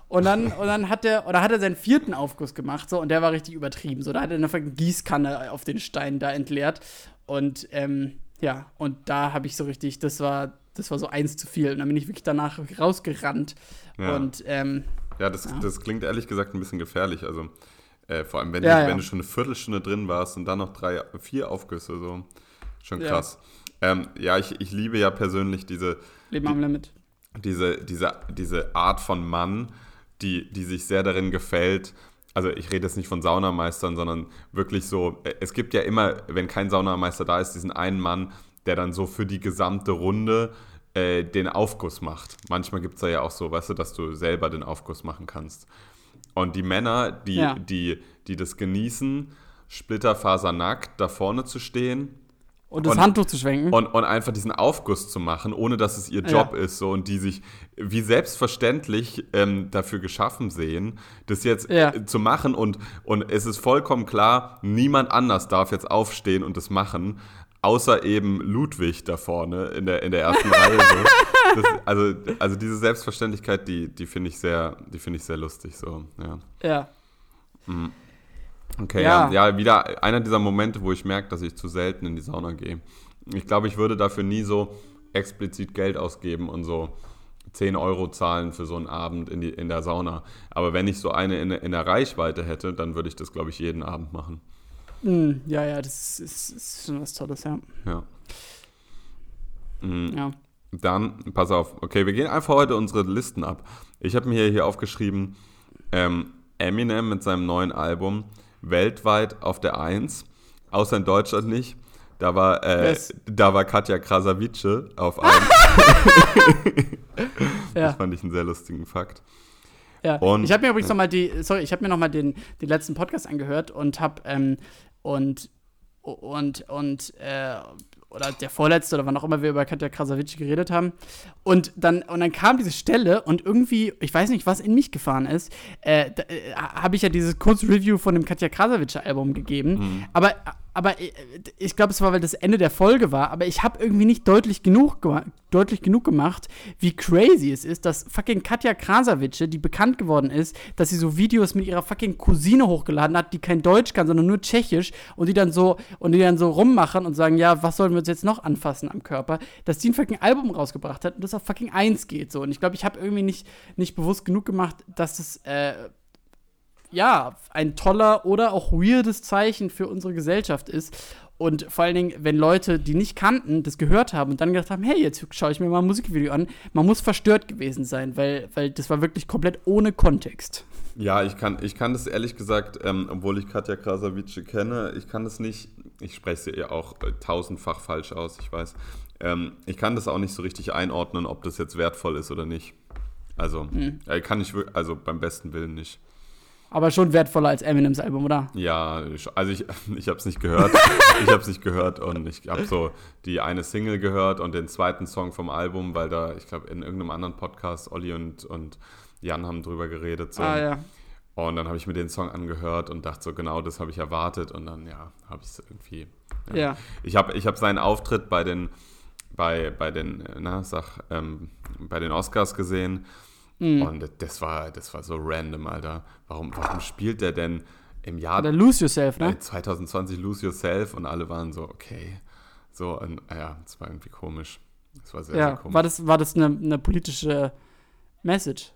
Und dann, und dann hat er, oder hat er seinen vierten Aufguss gemacht, so, und der war richtig übertrieben. So, da hat er eine Gießkanne auf den Stein da entleert. Und, ähm, ja, und da habe ich so richtig, das war, das war so eins zu viel. Und dann bin ich wirklich danach rausgerannt. Ja. Und, ähm, ja, das, ja. das klingt ehrlich gesagt ein bisschen gefährlich. Also, äh, vor allem, wenn, Ja, du, ja. wenn du schon eine Viertelstunde drin warst und dann noch drei, vier Aufgüsse, so. Schon krass. Ähm, ja, ich, ich liebe ja persönlich diese, Leben am Limit. diese, diese, diese Art von Mann, die, die sich sehr darin gefällt. Also ich rede jetzt nicht von Saunameistern, sondern wirklich so, äh, es gibt ja immer, wenn kein Saunameister da ist, diesen einen Mann, der dann so für die gesamte Runde äh, den Aufguss macht. Manchmal gibt es da ja auch so, weißt du, dass du selber den Aufguss machen kannst. Und die Männer, die, Ja. die, die das genießen, splitterfasernackt da vorne zu stehen Und das Und- Handtuch zu schwenken. und, und einfach diesen Aufguss zu machen, ohne dass es ihr Ja. Job ist, so und die sich wie selbstverständlich ähm, dafür geschaffen sehen, das jetzt Ja. zu machen und, und es ist vollkommen klar, niemand anders darf jetzt aufstehen und das machen, außer eben Ludwig da vorne in der, in der ersten Reihe. So. Das, also, also diese Selbstverständlichkeit, die, die finde ich sehr, die finde ich sehr lustig. So, ja. ja. Okay, Ja. ja. ja, wieder einer dieser Momente, wo ich merke, dass ich zu selten in die Sauna gehe. Ich glaube, ich würde dafür nie so explizit Geld ausgeben und so 10 Euro zahlen für so einen Abend in, die, in der Sauna. Aber wenn ich so eine in, in der Reichweite hätte, dann würde ich das, glaube ich, jeden Abend machen. Mm, ja, ja, das ist, ist schon was Tolles, ja. Ja. Mhm. ja. Dann, pass auf, okay, wir gehen einfach heute unsere Listen ab. Ich habe mir hier aufgeschrieben, ähm, Eminem mit seinem neuen Album weltweit auf der 1, außer in Deutschland nicht. Da war, äh, da war Katja Krasavice auf 1. Ja. Das fand ich einen sehr lustigen Fakt. Ja, Und- ich habe mir übrigens noch mal die, sorry, ich habe mir noch mal den, den letzten Podcast angehört und habe ähm, und und und äh, oder der vorletzte oder wann auch immer wir über Katja Krasavice geredet haben. Und dann und dann kam diese Stelle und irgendwie ich weiß nicht was in mich gefahren ist äh, äh, habe ich ja dieses kurze Review von dem Katja Krasavice Album gegeben aber aber äh, ich glaube es war weil das Ende der Folge war aber ich habe irgendwie nicht deutlich genug deutlich genug gemacht wie crazy es ist dass fucking Katja Krasavice die bekannt geworden ist dass sie so Videos mit ihrer fucking Cousine hochgeladen hat die kein Deutsch kann sondern nur Tschechisch und die dann so und die dann so rummachen und sagen ja was sollen wir uns jetzt noch anfassen am Körper dass die ein fucking Album rausgebracht hat und das auf fucking 1 geht so. Und ich glaube ich habe irgendwie nicht nicht bewusst genug gemacht dass es äh, ja, ein toller oder auch weirdes Zeichen für unsere Gesellschaft ist. Und vor allen Dingen, wenn Leute, die nicht kannten, das gehört haben und dann gedacht haben, hey, jetzt schaue ich mir mal ein Musikvideo an, man muss verstört gewesen sein, weil, weil das war wirklich komplett ohne Kontext. Ja, ich kann, ich kann das ehrlich gesagt, ähm, obwohl ich Katja Krasavice kenne, ich kann das nicht, ich spreche sie ja auch äh, tausendfach falsch aus, ich weiß. Ähm, ich kann das auch nicht so richtig einordnen, ob das jetzt wertvoll ist oder nicht. Also, äh, kann ich, also beim besten Willen nicht. Aber schon wertvoller als Eminems Album, oder? Ja, also ich, ich habe es nicht gehört. ich habe es nicht gehört und ich habe so die eine Single gehört und den zweiten Song vom Album, weil da, ich glaube, in irgendeinem anderen Podcast Olli und, und Jan haben drüber geredet. So. Ah, ja. Und dann habe ich mir den Song angehört und dachte so, genau das habe ich erwartet. Und dann, ja, habe ich es irgendwie. Ja. Ich habe ich hab seinen Auftritt bei den, bei, bei den, na, sag, ähm, bei den Oscars gesehen. Mhm. Und das war, das war so random, Alter. Warum, warum spielt der denn im Jahr Oder Lose Yourself, ne? äh, 2020 Lose Yourself? Und alle waren so, okay. So, und, ja, das war irgendwie komisch. Das war sehr, sehr Ja, komisch. war das, war das eine, eine politische Message?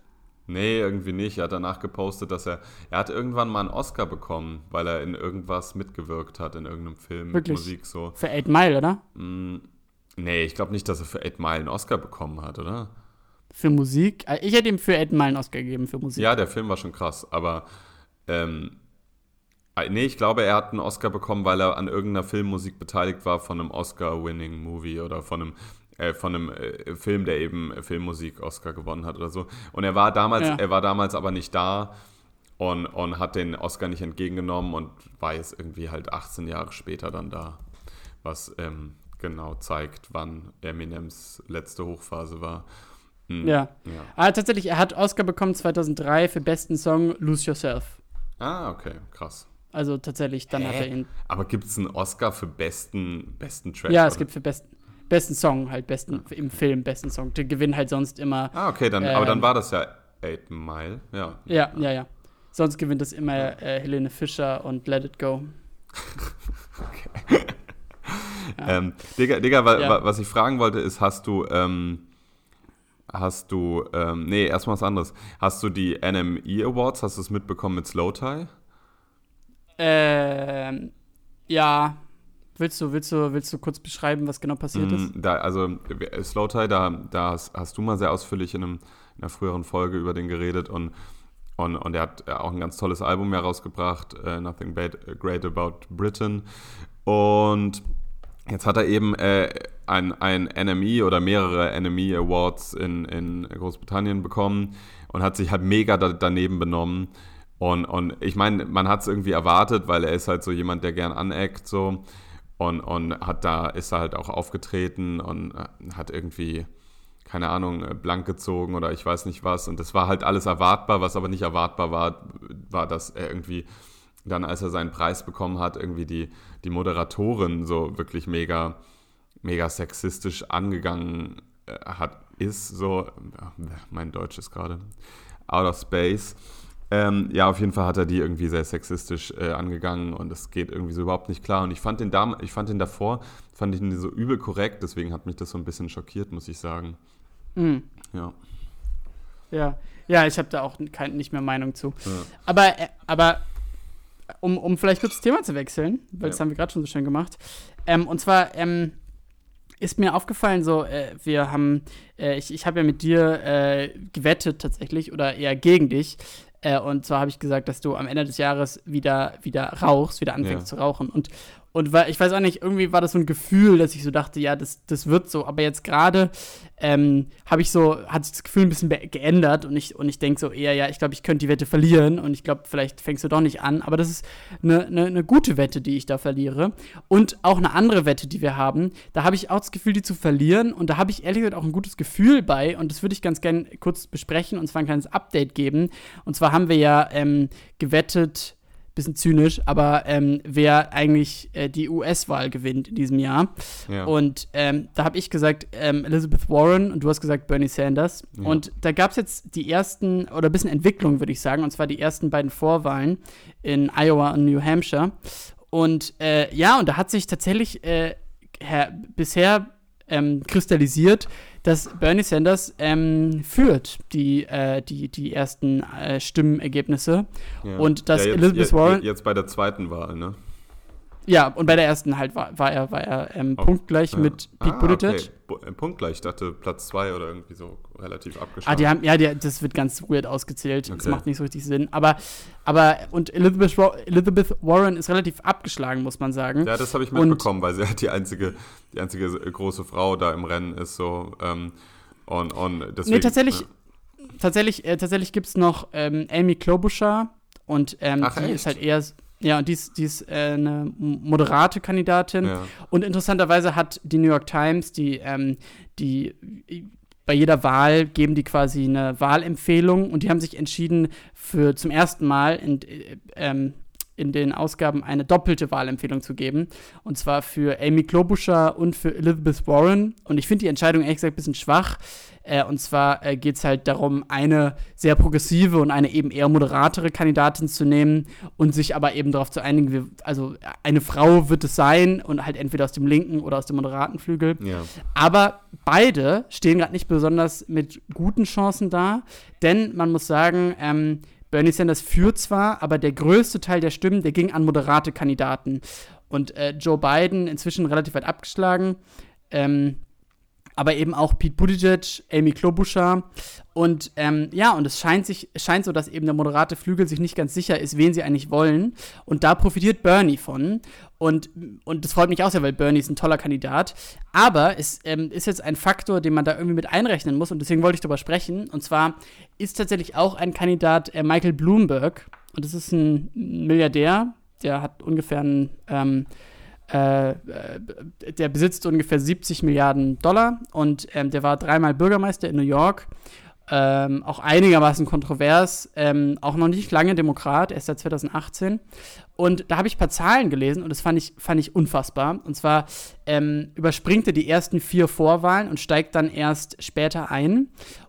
Nee, irgendwie nicht. Er hat danach gepostet, dass er, er hat irgendwann mal einen Oscar bekommen, weil er in irgendwas mitgewirkt hat, in irgendeinem Film Wirklich? mit Musik so. Für Eight Mile, oder? Mm, nee, ich glaube nicht, dass er für Eight Mile einen Oscar bekommen hat, oder? Für Musik? Äh, Ich hätte ihm für Eight Mile einen Oscar gegeben, für Musik. Ja, der Film war schon krass, aber ähm, äh, nee, ich glaube, er hat einen Oscar bekommen, weil er an irgendeiner Filmmusik beteiligt war von einem Oscar-winning Movie oder von einem äh, von einem äh, Film, der eben Filmmusik Oscar gewonnen hat oder so. Und er war damals, ja. er war damals aber nicht da und, und hat den Oscar nicht entgegengenommen und war jetzt irgendwie halt 18 Jahre später dann da, was ähm, genau zeigt, wann Eminems letzte Hochphase war. Hm. Ja. ja. Aber tatsächlich, er hat Oscar bekommen 2003 für besten Song Lose Yourself. Ah, okay, krass. Also tatsächlich, dann Hä? hat er ihn. Aber gibt es einen Oscar für besten, besten Track? Ja, es oder? gibt für besten, besten Song, halt besten, ja. im Film besten Song. Die gewinnen halt sonst immer. Ah, okay, dann, ähm, aber dann ähm, war das ja Eight Mile, ja. Ja, ja, ja. Sonst gewinnt das immer äh, Helene Fischer und Let It Go. okay. ja. ähm, Digga, Digga wa, ja. was ich fragen wollte, ist, hast du, ähm, hast du, ähm, nee, erstmal was anderes. Hast du die NME Awards, hast du es mitbekommen mit Slow Tie? Ähm, ja. Willst du, willst, du, willst du kurz beschreiben, was genau passiert mm, ist? Da, also, Slow Tie, da, da hast, hast, du mal sehr ausführlich in, einem, in einer früheren Folge über den geredet und, und, und er hat auch ein ganz tolles Album herausgebracht, uh, Nothing Bad, Great About Britain. Und jetzt hat er eben äh, ein, ein NME oder mehrere NME Awards in, in Großbritannien bekommen und hat sich halt mega da, daneben benommen. Und, und ich meine, man hat es irgendwie erwartet, weil er ist halt so jemand, der gern aneckt so. Und, und hat da, ist er halt auch aufgetreten und äh, hat irgendwie, keine Ahnung, äh, blank gezogen oder ich weiß nicht was. Und das war halt alles erwartbar, was aber nicht erwartbar war, war, dass er irgendwie dann, als er seinen Preis bekommen hat, irgendwie die, die Moderatorin so wirklich mega, mega sexistisch angegangen äh, hat, ist so, mein Deutsch ist gerade out of space. Ähm, ja, auf jeden Fall hat er die irgendwie sehr sexistisch äh, angegangen und es geht irgendwie so überhaupt nicht klar. Und ich fand den, Dam ich fand den davor, fand ich ihn so übel korrekt, deswegen hat mich das so ein bisschen schockiert, muss ich sagen. Mhm. Ja. Ja, ja, ich habe da auch kein, nicht mehr Meinung zu. Ja. Aber, äh, aber um, um vielleicht kurz das Thema zu wechseln, weil ja. das haben wir gerade schon so schön gemacht. Ähm, und zwar ähm, ist mir aufgefallen, so, äh, wir haben, äh, ich, ich habe ja mit dir äh, gewettet tatsächlich oder eher gegen dich, äh, und zwar habe ich gesagt, dass du am Ende des Jahres wieder, wieder rauchst, wieder anfängst ja. zu rauchen. Und, und weil, ich weiß auch nicht, irgendwie war das so ein Gefühl, dass ich so dachte, ja, das, das wird so. Aber jetzt gerade ähm, habe ich so, hat sich das Gefühl ein bisschen geändert und ich, und ich denke so eher, ja, ich glaube, ich könnte die Wette verlieren und ich glaube, vielleicht fängst du doch nicht an. Aber das ist eine, eine, eine, gute Wette, die ich da verliere. Und auch eine andere Wette, die wir haben, da habe ich auch das Gefühl, die zu verlieren und da habe ich ehrlich gesagt auch ein gutes Gefühl bei und das würde ich ganz gerne kurz besprechen und zwar ein kleines Update geben. Und zwar haben wir ja ähm, gewettet, bisschen zynisch, aber ähm, wer eigentlich äh, die US-Wahl gewinnt in diesem Jahr. Ja. Und ähm, da habe ich gesagt, ähm, Elizabeth Warren und du hast gesagt Bernie Sanders. Ja. Und da gab es jetzt die ersten, oder ein bisschen Entwicklung, würde ich sagen, und zwar die ersten beiden Vorwahlen in Iowa und New Hampshire. Und äh, ja, und da hat sich tatsächlich äh, bisher ähm, kristallisiert, dass Bernie Sanders ähm, führt die, äh, die, die ersten äh, Stimmenergebnisse ja. und dass ja, jetzt, Elizabeth Warren jetzt bei der zweiten Wahl, ne? Ja, und bei der ersten halt war, war er, war er ähm, oh, punktgleich ja. mit Pete ah, Buttigieg. Okay. Äh, punktgleich, ich dachte Platz zwei oder irgendwie so relativ abgeschlossen. Ah, die haben, ja, die, das wird ganz weird ausgezählt. Okay. Das macht nicht so richtig Sinn. Aber, aber und Elizabeth, Elizabeth Warren ist relativ abgeschlagen, muss man sagen. Ja, das habe ich mitbekommen, und, weil sie halt die einzige, die einzige große Frau da im Rennen ist. So, ähm, und, und deswegen, nee, tatsächlich, ja. tatsächlich, äh, tatsächlich gibt es noch ähm, Amy Klobuchar und ähm, Ach, die echt? ist halt eher ja, und die ist, die ist äh, eine moderate Kandidatin. Ja. Und interessanterweise hat die New York Times, die, ähm, die bei jeder Wahl geben die quasi eine Wahlempfehlung und die haben sich entschieden, für zum ersten Mal in, äh, ähm, in den Ausgaben eine doppelte Wahlempfehlung zu geben. Und zwar für Amy Klobuchar und für Elizabeth Warren. Und ich finde die Entscheidung ehrlich gesagt ein bisschen schwach. Äh, und zwar äh, geht es halt darum, eine sehr progressive und eine eben eher moderatere Kandidatin zu nehmen und sich aber eben darauf zu einigen, wir, also eine Frau wird es sein und halt entweder aus dem linken oder aus dem moderaten Flügel. Ja. Aber beide stehen gerade nicht besonders mit guten Chancen da, denn man muss sagen, ähm, Bernie Sanders führt zwar, aber der größte Teil der Stimmen, der ging an moderate Kandidaten. Und äh, Joe Biden inzwischen relativ weit abgeschlagen. Ähm, aber eben auch Pete Buttigieg, Amy Klobuchar und ähm, ja, und es scheint sich, scheint so, dass eben der moderate Flügel sich nicht ganz sicher ist, wen sie eigentlich wollen. Und da profitiert Bernie von. Und, und das freut mich auch sehr, weil Bernie ist ein toller Kandidat. Aber es ähm, ist jetzt ein Faktor, den man da irgendwie mit einrechnen muss. Und deswegen wollte ich darüber sprechen. Und zwar ist tatsächlich auch ein Kandidat äh, Michael Bloomberg. Und das ist ein Milliardär. Der hat ungefähr einen. Ähm, äh, der besitzt ungefähr 70 Milliarden Dollar und ähm, der war dreimal Bürgermeister in New York. Ähm, auch einigermaßen kontrovers, ähm, auch noch nicht lange Demokrat, erst seit 2018. Und da habe ich ein paar Zahlen gelesen und das fand ich, fand ich unfassbar. Und zwar ähm, überspringt er die ersten vier Vorwahlen und steigt dann erst später ein.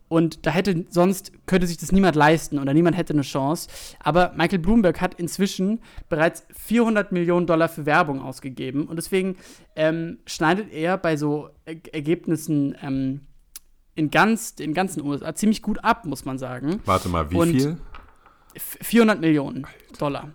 Und da hätte sonst könnte sich das niemand leisten oder niemand hätte eine Chance. Aber Michael Bloomberg hat inzwischen bereits 400 Millionen Dollar für Werbung ausgegeben und deswegen ähm, schneidet er bei so er Ergebnissen ähm, in ganz den ganzen USA ziemlich gut ab, muss man sagen. Warte mal, wie und viel? 400 Millionen Dollar.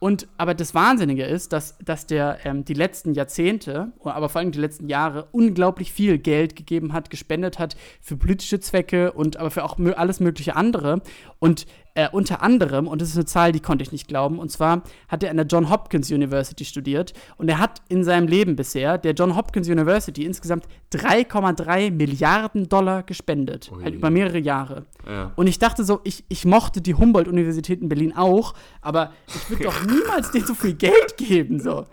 Und aber das Wahnsinnige ist, dass, dass der ähm, die letzten Jahrzehnte, aber vor allem die letzten Jahre, unglaublich viel Geld gegeben hat, gespendet hat für politische Zwecke und aber für auch alles mögliche andere. Und äh, unter anderem, und das ist eine Zahl, die konnte ich nicht glauben, und zwar hat er an der John Hopkins University studiert und er hat in seinem Leben bisher der John Hopkins University insgesamt 3,3 Milliarden Dollar gespendet, Ui. halt über mehrere Jahre. Ja. Und ich dachte so, ich, ich mochte die Humboldt-Universität in Berlin auch, aber ich würde doch niemals denen so viel Geld geben, so.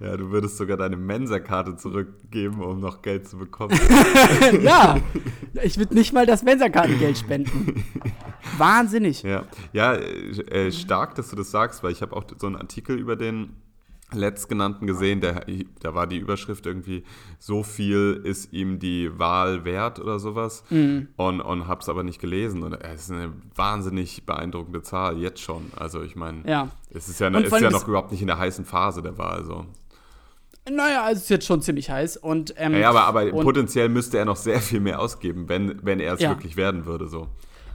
Ja, du würdest sogar deine Mensa-Karte zurückgeben, um noch Geld zu bekommen. ja, ich würde nicht mal das Mensa-Kartengeld spenden. Wahnsinnig. Ja, ja äh, stark, dass du das sagst, weil ich habe auch so einen Artikel über den letztgenannten gesehen, der, da war die Überschrift irgendwie, so viel ist ihm die Wahl wert oder sowas Mhm. und, und habe es aber nicht gelesen und es ist eine wahnsinnig beeindruckende Zahl, jetzt schon. Also ich meine, Ja. es ist ja, es vor ist ja noch überhaupt nicht in der heißen Phase der Wahl. So. Naja, also es ist jetzt schon ziemlich heiß. Und, ähm, Ja, aber, aber und potenziell müsste er noch sehr viel mehr ausgeben, wenn, wenn er es Ja. wirklich werden würde. So.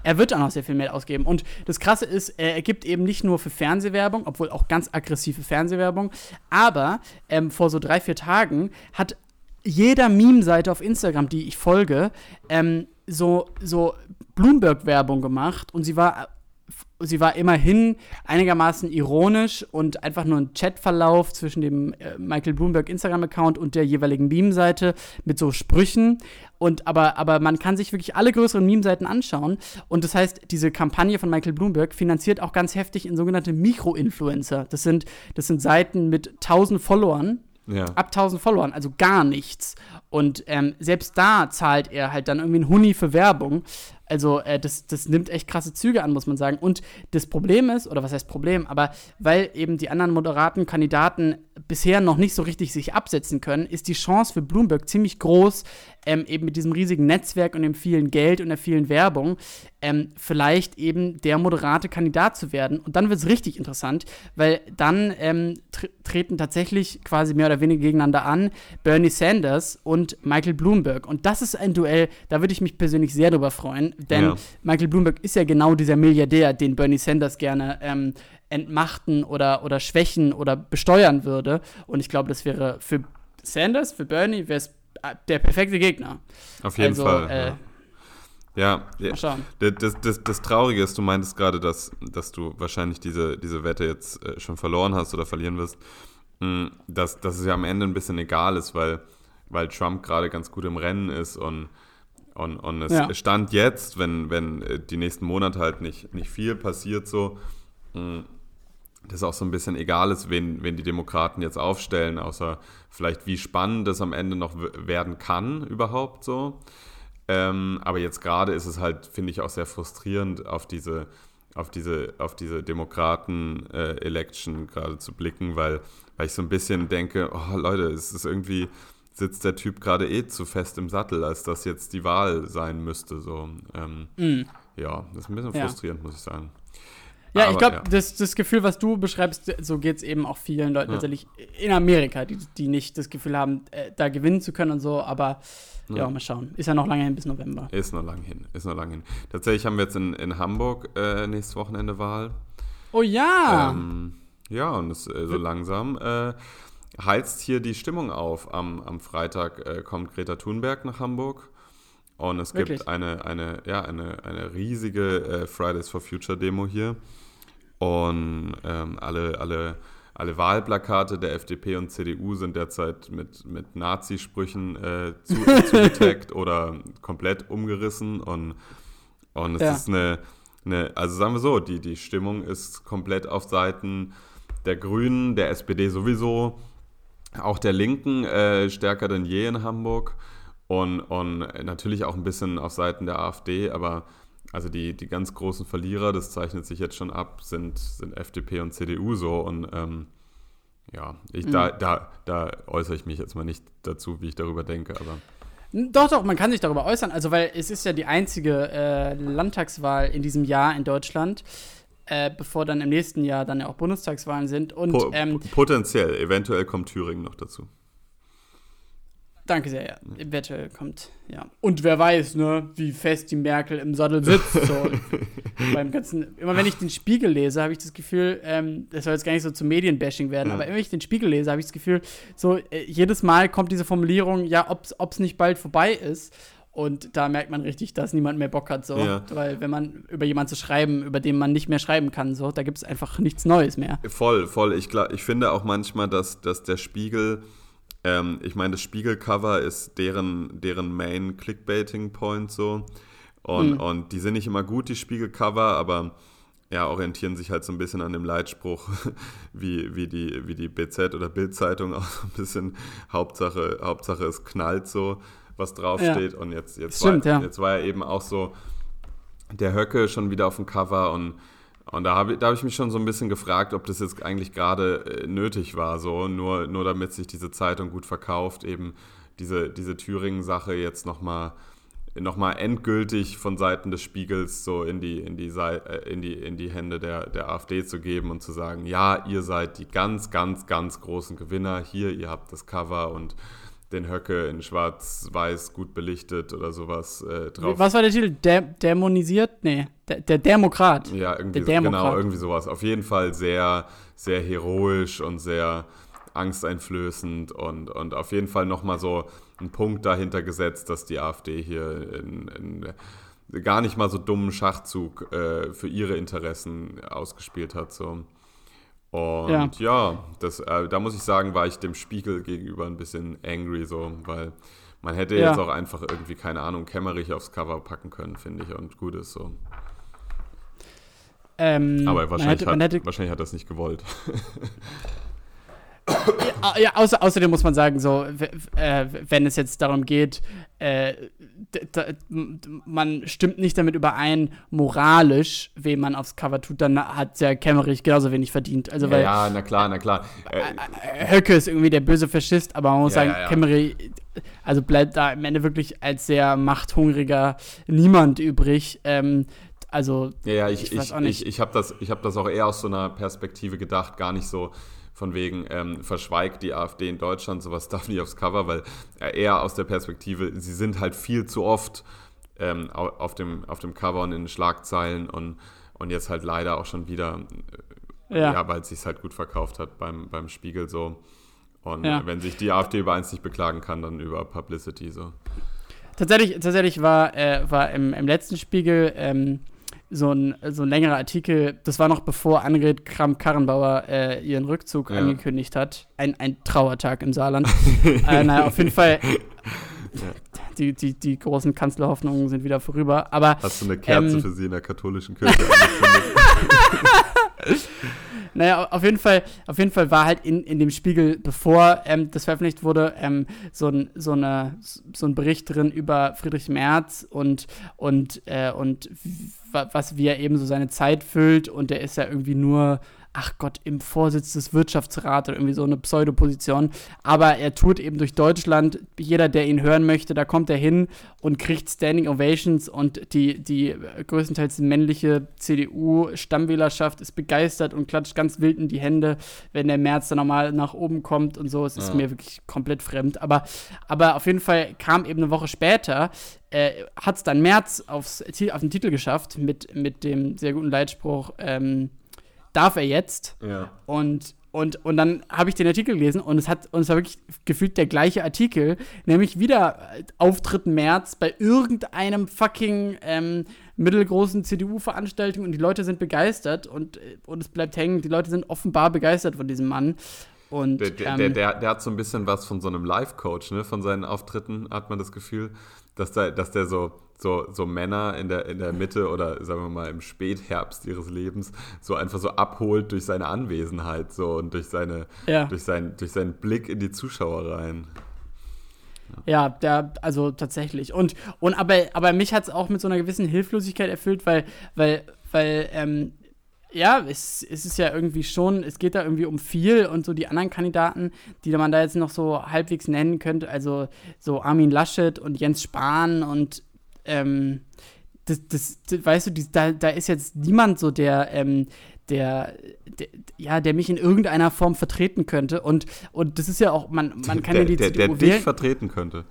Er wird auch noch sehr viel mehr ausgeben. Und das Krasse ist, er er gibt eben nicht nur für Fernsehwerbung, obwohl auch ganz aggressive Fernsehwerbung, aber ähm, vor so drei, vier Tagen hat jeder Meme-Seite auf Instagram, die ich folge, ähm, so, so Bloomberg-Werbung gemacht und sie war sie war immerhin einigermaßen ironisch und einfach nur ein Chatverlauf zwischen dem äh, Michael Bloomberg Instagram-Account und der jeweiligen Meme-Seite mit so Sprüchen. Und aber, aber man kann sich wirklich alle größeren Meme-Seiten anschauen. Und das heißt, diese Kampagne von Michael Bloomberg finanziert auch ganz heftig in sogenannte Mikro-Influencer. Das sind, das sind Seiten mit 1000 Followern, Ja. ab 1000 Followern, also gar nichts. Und ähm, selbst da zahlt er halt dann irgendwie einen Huni für Werbung. Also äh, das, das nimmt echt krasse Züge an, muss man sagen. Und das Problem ist, oder was heißt Problem, aber weil eben die anderen moderaten Kandidaten bisher noch nicht so richtig sich absetzen können, ist die Chance für Bloomberg ziemlich groß, ähm, eben mit diesem riesigen Netzwerk und dem vielen Geld und der vielen Werbung, ähm, vielleicht eben der moderate Kandidat zu werden. Und dann wird es richtig interessant, weil dann ähm, tr treten tatsächlich quasi mehr oder weniger gegeneinander an Bernie Sanders und Michael Bloomberg. Und das ist ein Duell, da würde ich mich persönlich sehr drüber freuen, denn Ja. Michael Bloomberg ist ja genau dieser Milliardär, den Bernie Sanders gerne ähm, entmachten oder, oder schwächen oder besteuern würde. Und ich glaube, das wäre für Sanders, für Bernie, wäre es der perfekte Gegner. Auf jeden also, Fall. Äh, ja. Ja. Das, das, das, Traurige ist, du meintest gerade, dass, dass du wahrscheinlich diese, diese Wette jetzt äh, schon verloren hast oder verlieren wirst, mh, dass, dass es ja am Ende ein bisschen egal ist, weil, weil Trump gerade ganz gut im Rennen ist und, und, und es Ja. stand jetzt, wenn, wenn äh, die nächsten Monate halt nicht, nicht viel passiert, so, mh, dass auch so ein bisschen egal ist, wen, wen die Demokraten jetzt aufstellen, außer vielleicht wie spannend das am Ende noch werden kann überhaupt so. Ähm, aber jetzt gerade ist es halt, finde ich, auch sehr frustrierend, auf diese, auf diese, auf diese Demokraten-Election gerade zu blicken, weil, weil ich so ein bisschen denke, oh Leute, es ist irgendwie, sitzt der Typ gerade eh zu fest im Sattel, als dass jetzt die Wahl sein müsste. So. Ähm, Mm. Ja, das ist ein bisschen Ja. frustrierend, muss ich sagen. Ja, ich Aber, glaube, ja. das, das Gefühl, was du beschreibst, so geht es eben auch vielen Leuten Ja. tatsächlich in Amerika, die, die nicht das Gefühl haben, äh, da gewinnen zu können und so, aber ja. Ja. mal schauen. Ist ja noch lange hin bis November. Ist noch lang hin, ist noch lang hin. Tatsächlich haben wir jetzt in, in Hamburg äh, nächstes Wochenende Wahl. Oh ja! Ähm, ja, und es, äh, so langsam äh, heizt hier die Stimmung auf. Am, am Freitag äh, kommt Greta Thunberg nach Hamburg. Und es Wirklich? gibt eine, eine, ja, eine, eine riesige äh, Fridays for Future Demo hier. Und ähm, alle, alle, alle Wahlplakate der FDP und CDU sind derzeit mit, mit Nazisprüchen äh, zu, zugetaggt oder komplett umgerissen. Und, und es ja. ist eine, eine, also sagen wir so, die, die Stimmung ist komplett auf Seiten der Grünen, der SPD sowieso, auch der Linken äh, stärker denn je in Hamburg und, und natürlich auch ein bisschen auf Seiten der AfD, aber also die, die ganz großen Verlierer, das zeichnet sich jetzt schon ab, sind, sind FDP und CDU so und ähm, ja, ich, mhm. da, da, da äußere ich mich jetzt mal nicht dazu, wie ich darüber denke, aber. Doch, doch, man kann sich darüber äußern. Also, weil es ist ja die einzige äh, Landtagswahl in diesem Jahr in Deutschland, äh, bevor dann im nächsten Jahr dann ja auch Bundestagswahlen sind. Und, po ähm, potenziell, eventuell kommt Thüringen noch dazu. Danke sehr, ja. Wette kommt, ja. Und wer weiß, ne, wie fest die Merkel im Sattel sitzt. So. beim ganzen, immer wenn ich den Spiegel lese, habe ich das Gefühl, ähm, das soll jetzt gar nicht so zum Medienbashing werden, ja. aber immer wenn ich den Spiegel lese, habe ich das Gefühl, so äh, jedes Mal kommt diese Formulierung, ja, ob es nicht bald vorbei ist. Und da merkt man richtig, dass niemand mehr Bock hat, so. Ja. Weil wenn man über jemanden zu schreiben, über den man nicht mehr schreiben kann, so, da gibt es einfach nichts Neues mehr. Voll, voll. Ich, glaub, ich finde auch manchmal, dass, dass der Spiegel ähm, ich meine, das Spiegelcover ist deren, deren Main Clickbaiting-Point so. Und, mhm. und die sind nicht immer gut, die Spiegelcover, aber ja, orientieren sich halt so ein bisschen an dem Leitspruch, wie, wie, die, wie die BZ oder Bildzeitung auch so ein bisschen Hauptsache, Hauptsache es knallt so, was draufsteht. Ja. Und jetzt, jetzt, Stimmt, war, ja. jetzt war er eben auch so der Höcke schon wieder auf dem Cover und und da habe hab ich mich schon so ein bisschen gefragt, ob das jetzt eigentlich gerade äh, nötig war, so. Nur, nur damit sich diese Zeitung gut verkauft, eben diese, diese Thüringen-Sache jetzt nochmal noch mal endgültig von Seiten des Spiegels so in die, in die, äh, in die, in die Hände der, der AfD zu geben und zu sagen, ja, ihr seid die ganz, ganz, ganz großen Gewinner, hier, ihr habt das Cover und den Höcke in schwarz-weiß gut belichtet oder sowas äh, drauf. Was war der Titel? Dä dämonisiert? Nee, der, der Demokrat. Ja, irgendwie der Demokrat. genau, irgendwie sowas. Auf jeden Fall sehr, sehr heroisch und sehr angsteinflößend und, und auf jeden Fall nochmal so einen Punkt dahinter gesetzt, dass die AfD hier in, in gar nicht mal so dummen Schachzug äh, für ihre Interessen ausgespielt hat. So. Und ja, ja das, äh, da muss ich sagen, war ich dem Spiegel gegenüber ein bisschen angry, so, weil man hätte ja. jetzt auch einfach irgendwie, keine Ahnung, Kämmerich aufs Cover packen können, finde ich, und gut ist so. Ähm, Aber wahrscheinlich, hätte, hat, wahrscheinlich hat er es nicht gewollt. ja, ja außer, außerdem muss man sagen, so, äh, wenn es jetzt darum geht, äh, man stimmt nicht damit überein, moralisch, wen man aufs Cover tut, dann hat ja Kemmerich genauso wenig verdient. Also, weil, ja, na klar, na klar. Äh, äh, Höcke ist irgendwie der böse Faschist, aber man muss ja, sagen, ja, ja. Kemmerich, also bleibt da am Ende wirklich als sehr machthungriger niemand übrig. Ähm, also, ja, ja, ich, ich, ich, ich, ich habe das, hab das auch eher aus so einer Perspektive gedacht, gar nicht so von wegen ähm, verschweigt die AfD in Deutschland, sowas darf nicht aufs Cover, weil äh, eher aus der Perspektive, sie sind halt viel zu oft ähm, auf, dem, auf dem Cover und in den Schlagzeilen und, und jetzt halt leider auch schon wieder, äh, ja. ja. weil es sich halt gut verkauft hat beim, beim Spiegel so. Und ja. wenn sich die AfD über eins nicht beklagen kann, dann über Publicity so. Tatsächlich, tatsächlich war, äh, war im, im letzten Spiegel ähm, so ein, so ein längerer Artikel, das war noch bevor Annegret Kramp-Karrenbauer äh, ihren Rückzug ja. angekündigt hat. Ein, ein Trauertag im Saarland. äh, naja, auf jeden Fall. Die, die, die großen Kanzlerhoffnungen sind wieder vorüber. Aber, Hast du eine Kerze ähm, für sie in der katholischen Kirche Naja, auf jeden Fall, auf jeden Fall war halt in, in dem Spiegel, bevor ähm, das veröffentlicht wurde, ähm, so, ein, so, eine, so ein Bericht drin über Friedrich Merz und, und, äh, und was, wie er eben so seine Zeit füllt. Und der ist ja irgendwie nur ach Gott, im Vorsitz des Wirtschaftsrats oder irgendwie so eine Pseudoposition. Aber er tut eben durch Deutschland, jeder, der ihn hören möchte, da kommt er hin und kriegt Standing Ovations und die, die größtenteils männliche CDU-Stammwählerschaft ist begeistert und klatscht ganz wild in die Hände, wenn der März dann nochmal nach oben kommt und so. Es ist ja. mir wirklich komplett fremd. Aber, aber auf jeden Fall kam eben eine Woche später äh, hat es dann März aufs, auf den Titel geschafft mit, mit dem sehr guten Leitspruch, ähm, darf er jetzt. Ja. Und und, und dann habe ich den Artikel gelesen und es hat und es war wirklich gefühlt der gleiche Artikel, nämlich wieder Auftritt März bei irgendeinem fucking ähm, mittelgroßen CDU-Veranstaltung und die Leute sind begeistert und, und es bleibt hängen, die Leute sind offenbar begeistert von diesem Mann. Und, der, der, ähm, der, der, der hat so ein bisschen was von so einem Live-Coach, ne? Von seinen Auftritten hat man das Gefühl, dass der, dass der so, so, so Männer in der, in der Mitte oder sagen wir mal im Spätherbst ihres Lebens so einfach so abholt durch seine Anwesenheit so und durch seine Ja. durch, sein, durch seinen Blick in die Zuschauer rein. Ja, der, also tatsächlich. Und, und aber, aber mich hat es auch mit so einer gewissen Hilflosigkeit erfüllt, weil, weil, weil, ähm, ja, es, es ist ja irgendwie schon, es geht da irgendwie um viel und so die anderen Kandidaten, die man da jetzt noch so halbwegs nennen könnte, also so Armin Laschet und Jens Spahn und ähm, das, das, das, weißt du, die, da, da ist jetzt niemand so, der, ähm, der, der, ja, der mich in irgendeiner Form vertreten könnte. Und, und das ist ja auch, man, man kann der, ja die der, CDU der dich wählen. vertreten könnte.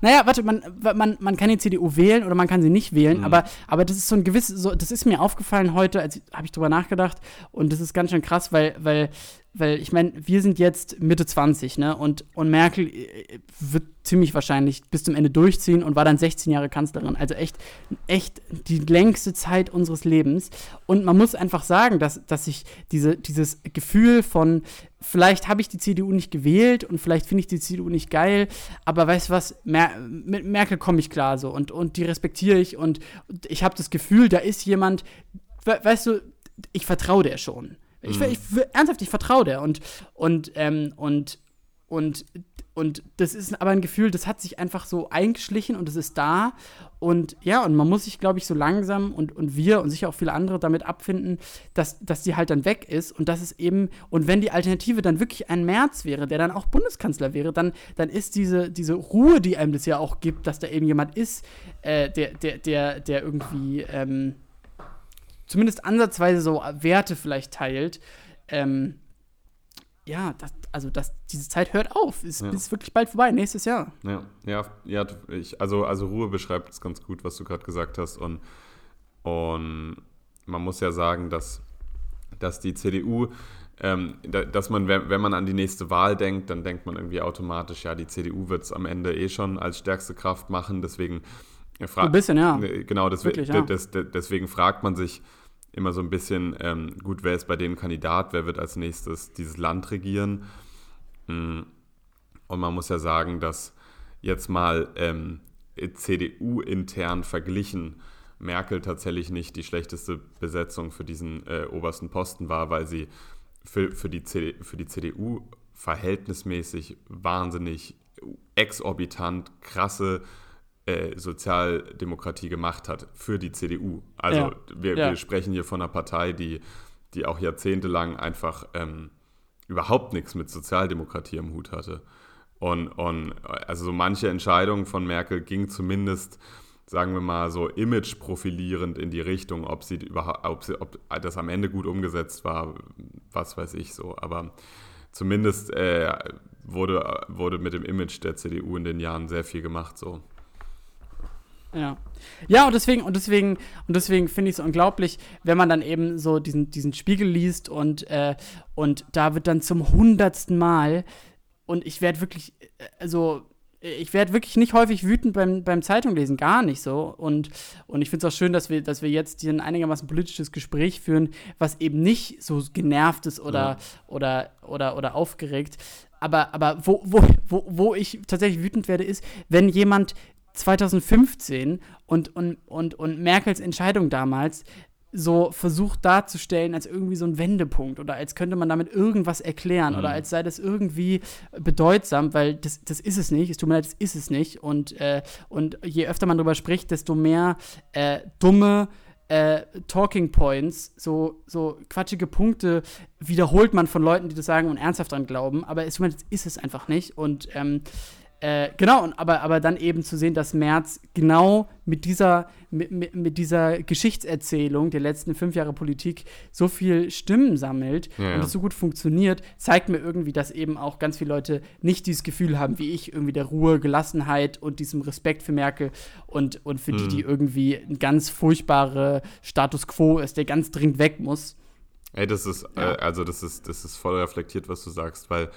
Naja, warte, man, man, man kann die CDU wählen oder man kann sie nicht wählen, Mhm. aber, aber das ist so ein gewisses, so, das ist mir aufgefallen heute, als habe ich drüber nachgedacht und das ist ganz schön krass, weil, weil, weil ich meine, wir sind jetzt Mitte 20, ne? Und, und Merkel äh, wird ziemlich wahrscheinlich bis zum Ende durchziehen und war dann 16 Jahre Kanzlerin. Also echt, echt die längste Zeit unseres Lebens. Und man muss einfach sagen, dass, dass sich diese, dieses Gefühl von, vielleicht habe ich die CDU nicht gewählt und vielleicht finde ich die CDU nicht geil, aber weißt du was, Mer mit Merkel komme ich klar so und, und die respektiere ich und ich habe das Gefühl, da ist jemand, we weißt du, ich vertraue der schon. Ich, Mhm. ich, ernsthaft, ich vertraue der und, und, ähm, und, und, und das ist aber ein Gefühl, das hat sich einfach so eingeschlichen und es ist da. Und ja, und man muss sich, glaube ich, so langsam und, und wir und sicher auch viele andere damit abfinden, dass, dass die halt dann weg ist und dass es eben, und wenn die Alternative dann wirklich ein März wäre, der dann auch Bundeskanzler wäre, dann, dann ist diese, diese Ruhe, die einem das ja auch gibt, dass da eben jemand ist, äh, der, der, der, der irgendwie ähm, zumindest ansatzweise so Werte vielleicht teilt. Ähm, ja, das, also das, diese Zeit hört auf. Ist, Ja. ist wirklich bald vorbei, nächstes Jahr. Ja, ja, ja ich, also, also Ruhe beschreibt es ganz gut, was du gerade gesagt hast. Und, und man muss ja sagen, dass, dass die CDU, ähm, da, dass man, wenn, wenn man an die nächste Wahl denkt, dann denkt man irgendwie automatisch, ja, die CDU wird es am Ende eh schon als stärkste Kraft machen. Deswegen fra- Ein bisschen, ja. Genau, deswe Wirklich, ja. des, des, deswegen fragt man sich immer so ein bisschen, ähm, gut, wer ist bei denen Kandidat, wer wird als nächstes dieses Land regieren? Mm. Und man muss ja sagen, dass jetzt mal ähm, CDU-intern verglichen Merkel tatsächlich nicht die schlechteste Besetzung für diesen äh, obersten Posten war, weil sie für, für, die, CD, für die CDU verhältnismäßig wahnsinnig exorbitant krasse äh, Sozialdemokratie gemacht hat für die CDU. Also Ja. wir, Ja. wir sprechen hier von einer Partei, die, die auch jahrzehntelang einfach ähm, überhaupt nichts mit Sozialdemokratie im Hut hatte. Und, und also so manche Entscheidung von Merkel ging zumindest, sagen wir mal, so image-profilierend in die Richtung, ob sie überhaupt, ob, sie, ob das am Ende gut umgesetzt war, was weiß ich so. Aber zumindest äh, wurde, wurde mit dem Image der CDU in den Jahren sehr viel gemacht so. Ja. Ja, und deswegen, und deswegen, und deswegen finde ich es unglaublich, wenn man dann eben so diesen, diesen Spiegel liest und, äh, und da wird dann zum hundertsten Mal, und ich werde wirklich, äh, also ich werde wirklich nicht häufig wütend beim, beim Zeitunglesen, gar nicht so. Und, und ich finde es auch schön, dass wir, dass wir jetzt hier ein einigermaßen politisches Gespräch führen, was eben nicht so genervt ist oder, Ja. oder, oder, oder aufgeregt. Aber, aber wo, wo, wo, wo ich tatsächlich wütend werde, ist, wenn jemand 2015 und, und, und, und Merkels Entscheidung damals so versucht darzustellen als irgendwie so ein Wendepunkt oder als könnte man damit irgendwas erklären Mhm. oder als sei das irgendwie bedeutsam, weil das, das ist es nicht. Es tut mir leid, das ist es nicht. Und, äh, und je öfter man darüber spricht, desto mehr äh, dumme äh, Talking Points, so, so quatschige Punkte wiederholt man von Leuten, die das sagen und ernsthaft dran glauben. Aber es tut mir leid, das ist es einfach nicht. Und ähm, äh, genau, aber, aber dann eben zu sehen, dass Merz genau mit dieser, mit, mit, mit dieser Geschichtserzählung der letzten fünf Jahre Politik so viel Stimmen sammelt Ja, und es so gut funktioniert, zeigt mir irgendwie, dass eben auch ganz viele Leute nicht dieses Gefühl haben, wie ich, irgendwie der Ruhe, Gelassenheit und diesem Respekt für Merkel und, und für die, Mhm. die irgendwie ein ganz furchtbare Status quo ist, der ganz dringend weg muss. Ey, das ist, ja. äh, also das ist, das ist voll reflektiert, was du sagst, weil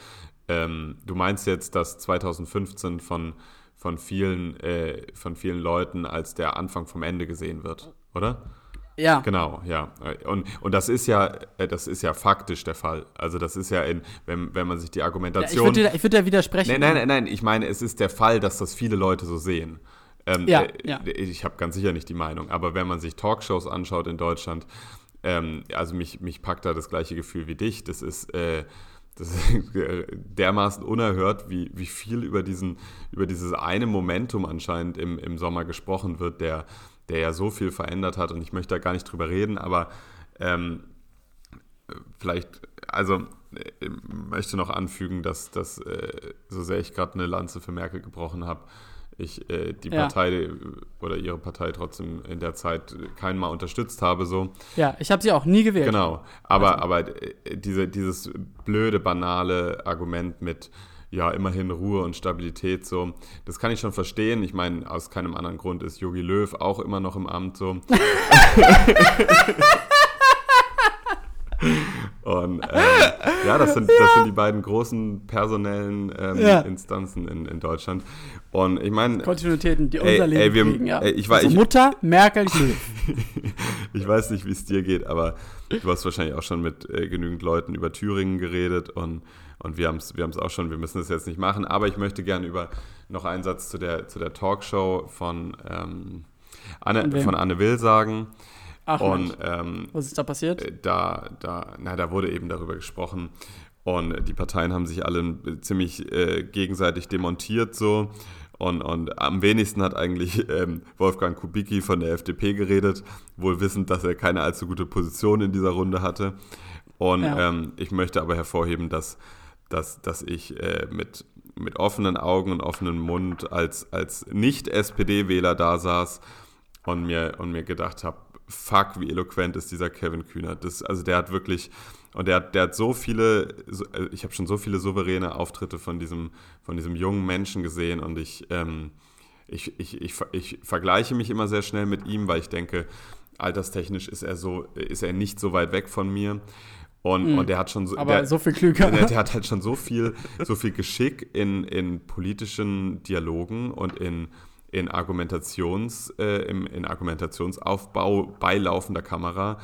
ähm, du meinst jetzt, dass 2015 von, von, vielen, äh, von vielen Leuten als der Anfang vom Ende gesehen wird, oder? Ja. Genau, ja. Und, und das ist ja, äh, das ist ja faktisch der Fall. Also das ist ja in, wenn, wenn man sich die Argumentation. Ja, ich würde würd da widersprechen. Nein, nein, nein, nein, ich meine, es ist der Fall, dass das viele Leute so sehen. Ähm, ja, äh, ja. Ich habe ganz sicher nicht die Meinung, aber wenn man sich Talkshows anschaut in Deutschland, ähm, also mich, mich packt da das gleiche Gefühl wie dich. Das ist, äh, das ist dermaßen unerhört, wie, wie viel über, diesen, über dieses eine Momentum anscheinend im, im Sommer gesprochen wird, der der ja so viel verändert hat. Und ich möchte da gar nicht drüber reden, aber ähm, vielleicht, also ich möchte noch anfügen, dass, dass äh, so sehr ich gerade eine Lanze für Merkel gebrochen habe, ich äh, die ja. Partei oder ihre Partei trotzdem in der Zeit keinen Mal unterstützt habe. So. Ja, ich habe sie auch nie gewählt. Genau, aber, also. aber äh, diese, dieses blöde, banale Argument mit ja, immerhin Ruhe und Stabilität so. Das kann ich schon verstehen. Ich meine, aus keinem anderen Grund ist Yogi Löw auch immer noch im Amt so. Und ähm, ja, das sind, das sind die beiden großen personellen ähm, ja. Instanzen in, in Deutschland. Und ich meine. Kontinuitäten, die unser Leben ey, wir, kriegen, ja. Ey, ich, also ich, Mutter, Merkel, ich weiß nicht, wie es dir geht, aber du hast wahrscheinlich auch schon mit äh, genügend Leuten über Thüringen geredet und und wir haben es wir auch schon, wir müssen das jetzt nicht machen, aber ich möchte gerne über noch einen Satz zu der, zu der Talkshow von, ähm, Anne, von Anne Will sagen. Ach, und, ähm, was ist da passiert? Äh, da, da, na, da wurde eben darüber gesprochen. Und die Parteien haben sich alle ziemlich äh, gegenseitig demontiert so. Und, und am wenigsten hat eigentlich ähm, Wolfgang Kubicki von der FDP geredet, wohl wissend, dass er keine allzu gute Position in dieser Runde hatte. Und ja. ähm, ich möchte aber hervorheben, dass dass, dass ich äh, mit, mit offenen Augen und offenem Mund als, als Nicht-SPD-Wähler da saß und mir, und mir gedacht habe, fuck, wie eloquent ist dieser Kevin Kühner. Das, also der hat wirklich, und der, der hat so viele, äh, ich habe schon so viele souveräne Auftritte von diesem, von diesem jungen Menschen gesehen und ich, ähm, ich, ich, ich, ich vergleiche mich immer sehr schnell mit ihm, weil ich denke, alterstechnisch ist er so, ist er nicht so weit weg von mir. Und, mhm. und der hat schon so, Aber der, so viel klüger. Der, der, hat halt schon so viel, so viel Geschick in, in politischen Dialogen und in, in, Argumentations, äh, im, in Argumentationsaufbau bei laufender Kamera,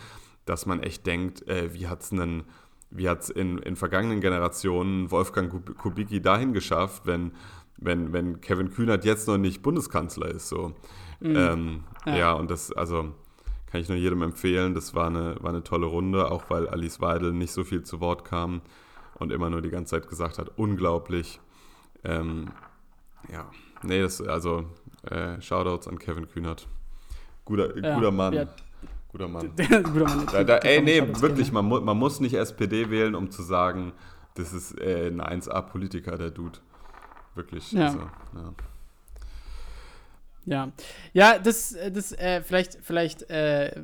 dass man echt denkt, äh, wie hat es einen wie hat es in, in vergangenen Generationen Wolfgang Kubicki dahin geschafft, wenn, wenn, wenn Kevin Kühnert jetzt noch nicht Bundeskanzler ist. So. Mhm. Ähm, ja. ja. und das, also kann ich nur jedem empfehlen. Das war eine, war eine tolle Runde, auch weil Alice Weidel nicht so viel zu Wort kam und immer nur die ganze Zeit gesagt hat, unglaublich. Ähm, ja, nee, das, also äh, Shoutouts an Kevin Kühnert. Guter, ja, guter Mann. Ja. Guter Mann. guter Mann. Da, da, ey, nee, wirklich, man, mu man muss nicht SPD wählen, um zu sagen, das ist äh, ein 1A-Politiker, der Dude. Wirklich. Ja. Also, ja. Ja, ja, das, das äh, vielleicht, vielleicht äh,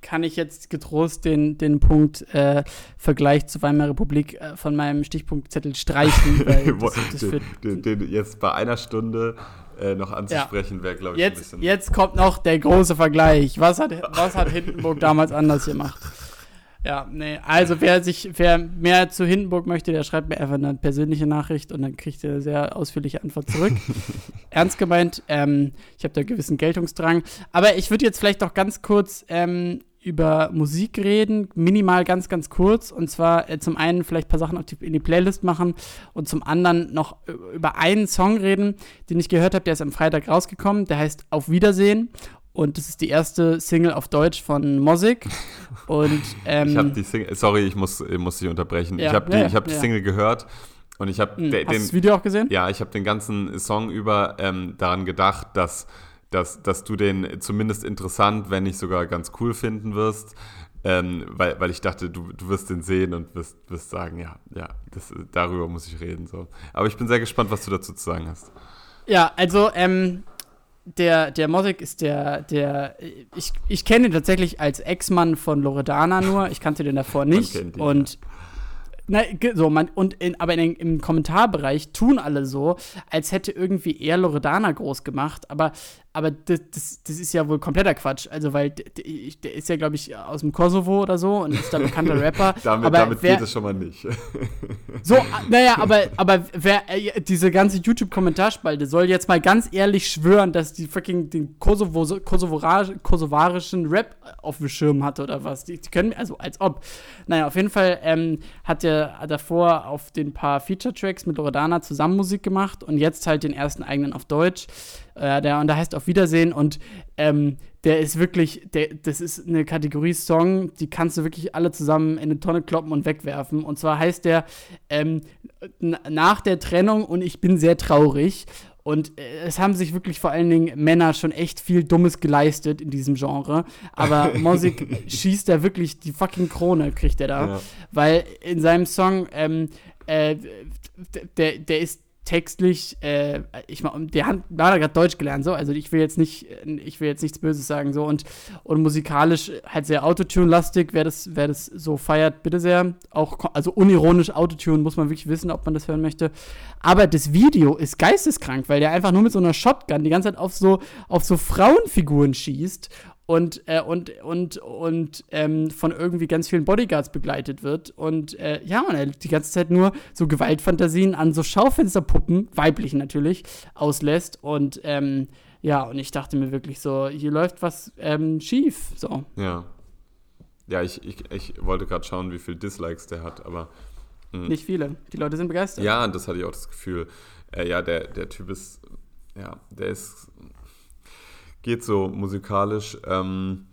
kann ich jetzt getrost den, den Punkt äh, Vergleich zur Weimarer Republik äh, von meinem Stichpunktzettel streichen. Weil das, das den, den, den, jetzt bei einer Stunde äh, noch anzusprechen, ja. wäre, glaube ich, jetzt, ein bisschen. Jetzt kommt noch der große Vergleich. Was hat, was hat Hindenburg damals anders gemacht? Ja, nee, also wer sich, wer mehr zu Hindenburg möchte, der schreibt mir einfach eine persönliche Nachricht und dann kriegt er eine sehr ausführliche Antwort zurück. Ernst gemeint, ähm, ich habe da gewissen Geltungsdrang. Aber ich würde jetzt vielleicht doch ganz kurz ähm, über Musik reden, minimal ganz, ganz kurz. Und zwar äh, zum einen vielleicht ein paar Sachen in die Playlist machen und zum anderen noch über einen Song reden, den ich gehört habe, der ist am Freitag rausgekommen. Der heißt Auf Wiedersehen. Und das ist die erste Single auf Deutsch von Mosik. Und, ähm, ich habe die Single, sorry, ich muss, ich muss dich unterbrechen. Ja, ich habe die, ja, hab die ja. Single gehört und ich habe hm, den. Hast du das Video auch gesehen? Ja, ich habe den ganzen Song über ähm, daran gedacht, dass, dass, dass du den zumindest interessant, wenn nicht sogar ganz cool finden wirst. Ähm, weil, weil ich dachte, du, du wirst den sehen und wirst, wirst sagen, ja, ja, das, darüber muss ich reden. So. Aber ich bin sehr gespannt, was du dazu zu sagen hast. Ja, also ähm, der, der Mosik ist der, der, ich, ich kenne ihn tatsächlich als Ex-Mann von Loredana nur, ich kannte den davor nicht. Den, und na, so, man, und in, aber in, im Kommentarbereich tun alle so, als hätte irgendwie er Loredana groß gemacht. Aber aber das, das, das ist ja wohl kompletter Quatsch. Also, weil der, ist ja, glaube ich, aus dem Kosovo oder so und ist da bekannter Rapper. damit aber damit wer, geht es schon mal nicht. so, naja, aber, aber wer, äh, diese ganze YouTube-Kommentarspalte soll jetzt mal ganz ehrlich schwören, dass die fucking den Kosovo, kosovarischen Rap auf dem Schirm hatte oder was. Die, die können, also als ob. Naja, auf jeden Fall ähm, hat er davor auf den paar Feature-Tracks mit Loredana zusammen Musik gemacht und jetzt halt den ersten eigenen auf Deutsch. Äh, der, und der heißt Auf Wiedersehen und ähm, der ist wirklich, der, das ist eine Kategorie Song, die kannst du wirklich alle zusammen in eine Tonne kloppen und wegwerfen. Und zwar heißt der ähm, nach der Trennung und ich bin sehr traurig. Und äh, es haben sich wirklich vor allen Dingen Männer schon echt viel Dummes geleistet in diesem Genre. Aber Mosik schießt da wirklich die fucking Krone, kriegt er da. Ja. Weil in seinem Song, ähm, äh, der, der ist textlich, äh, ich meine, der hat gerade Deutsch gelernt, so, also ich will jetzt nicht, ich will jetzt nichts Böses sagen, so, und, und musikalisch halt sehr Autotune-lastig, wer das, wer das so feiert, bitte sehr, auch, also unironisch Autotune, muss man wirklich wissen, ob man das hören möchte, aber das Video ist geisteskrank, weil der einfach nur mit so einer Shotgun die ganze Zeit auf so, auf so Frauenfiguren schießt und, äh, und, und, und ähm, von irgendwie ganz vielen Bodyguards begleitet wird. Und äh, ja, man er die ganze Zeit nur so Gewaltfantasien an so Schaufensterpuppen, weiblichen natürlich, auslässt. Und ähm, ja, und ich dachte mir wirklich so, hier läuft was ähm, schief. So. Ja. Ja, ich, ich, ich wollte gerade schauen, wie viele Dislikes der hat, aber. Mh. Hm. Nicht viele. Die Leute sind begeistert. Ja, das hatte ich auch das Gefühl. Äh, ja, der, der Typ ist. Ja, der ist geht so musikalisch. Ähm,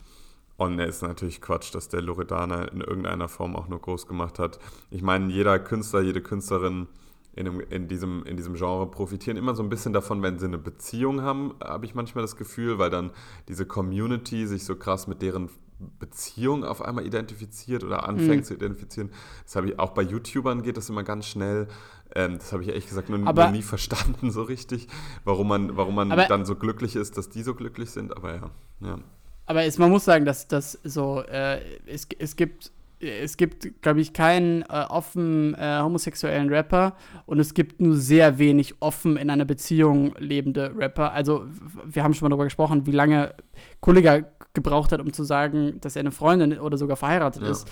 und es ist natürlich Quatsch, dass der Loredana in irgendeiner Form auch nur groß gemacht hat. Ich meine, jeder Künstler, jede Künstlerin in, dem, in, diesem, in diesem Genre profitieren immer so ein bisschen davon, wenn sie eine Beziehung haben, habe ich manchmal das Gefühl, weil dann diese Community sich so krass mit deren Beziehung auf einmal identifiziert oder anfängt mhm. zu identifizieren. Das habe ich auch bei YouTubern geht das immer ganz schnell. Ähm, das habe ich ehrlich gesagt noch, noch, nie verstanden so richtig, warum man, warum man dann so glücklich ist, dass die so glücklich sind. Aber ja, ja. Aber es, man muss sagen, dass das so äh, es, es gibt es gibt, glaube ich, keinen äh, offen äh, homosexuellen Rapper und es gibt nur sehr wenig offen in einer Beziehung lebende Rapper. Also, wir haben schon mal darüber gesprochen, wie lange Kollega gebraucht hat, um zu sagen, dass er eine Freundin oder sogar verheiratet ja. ist.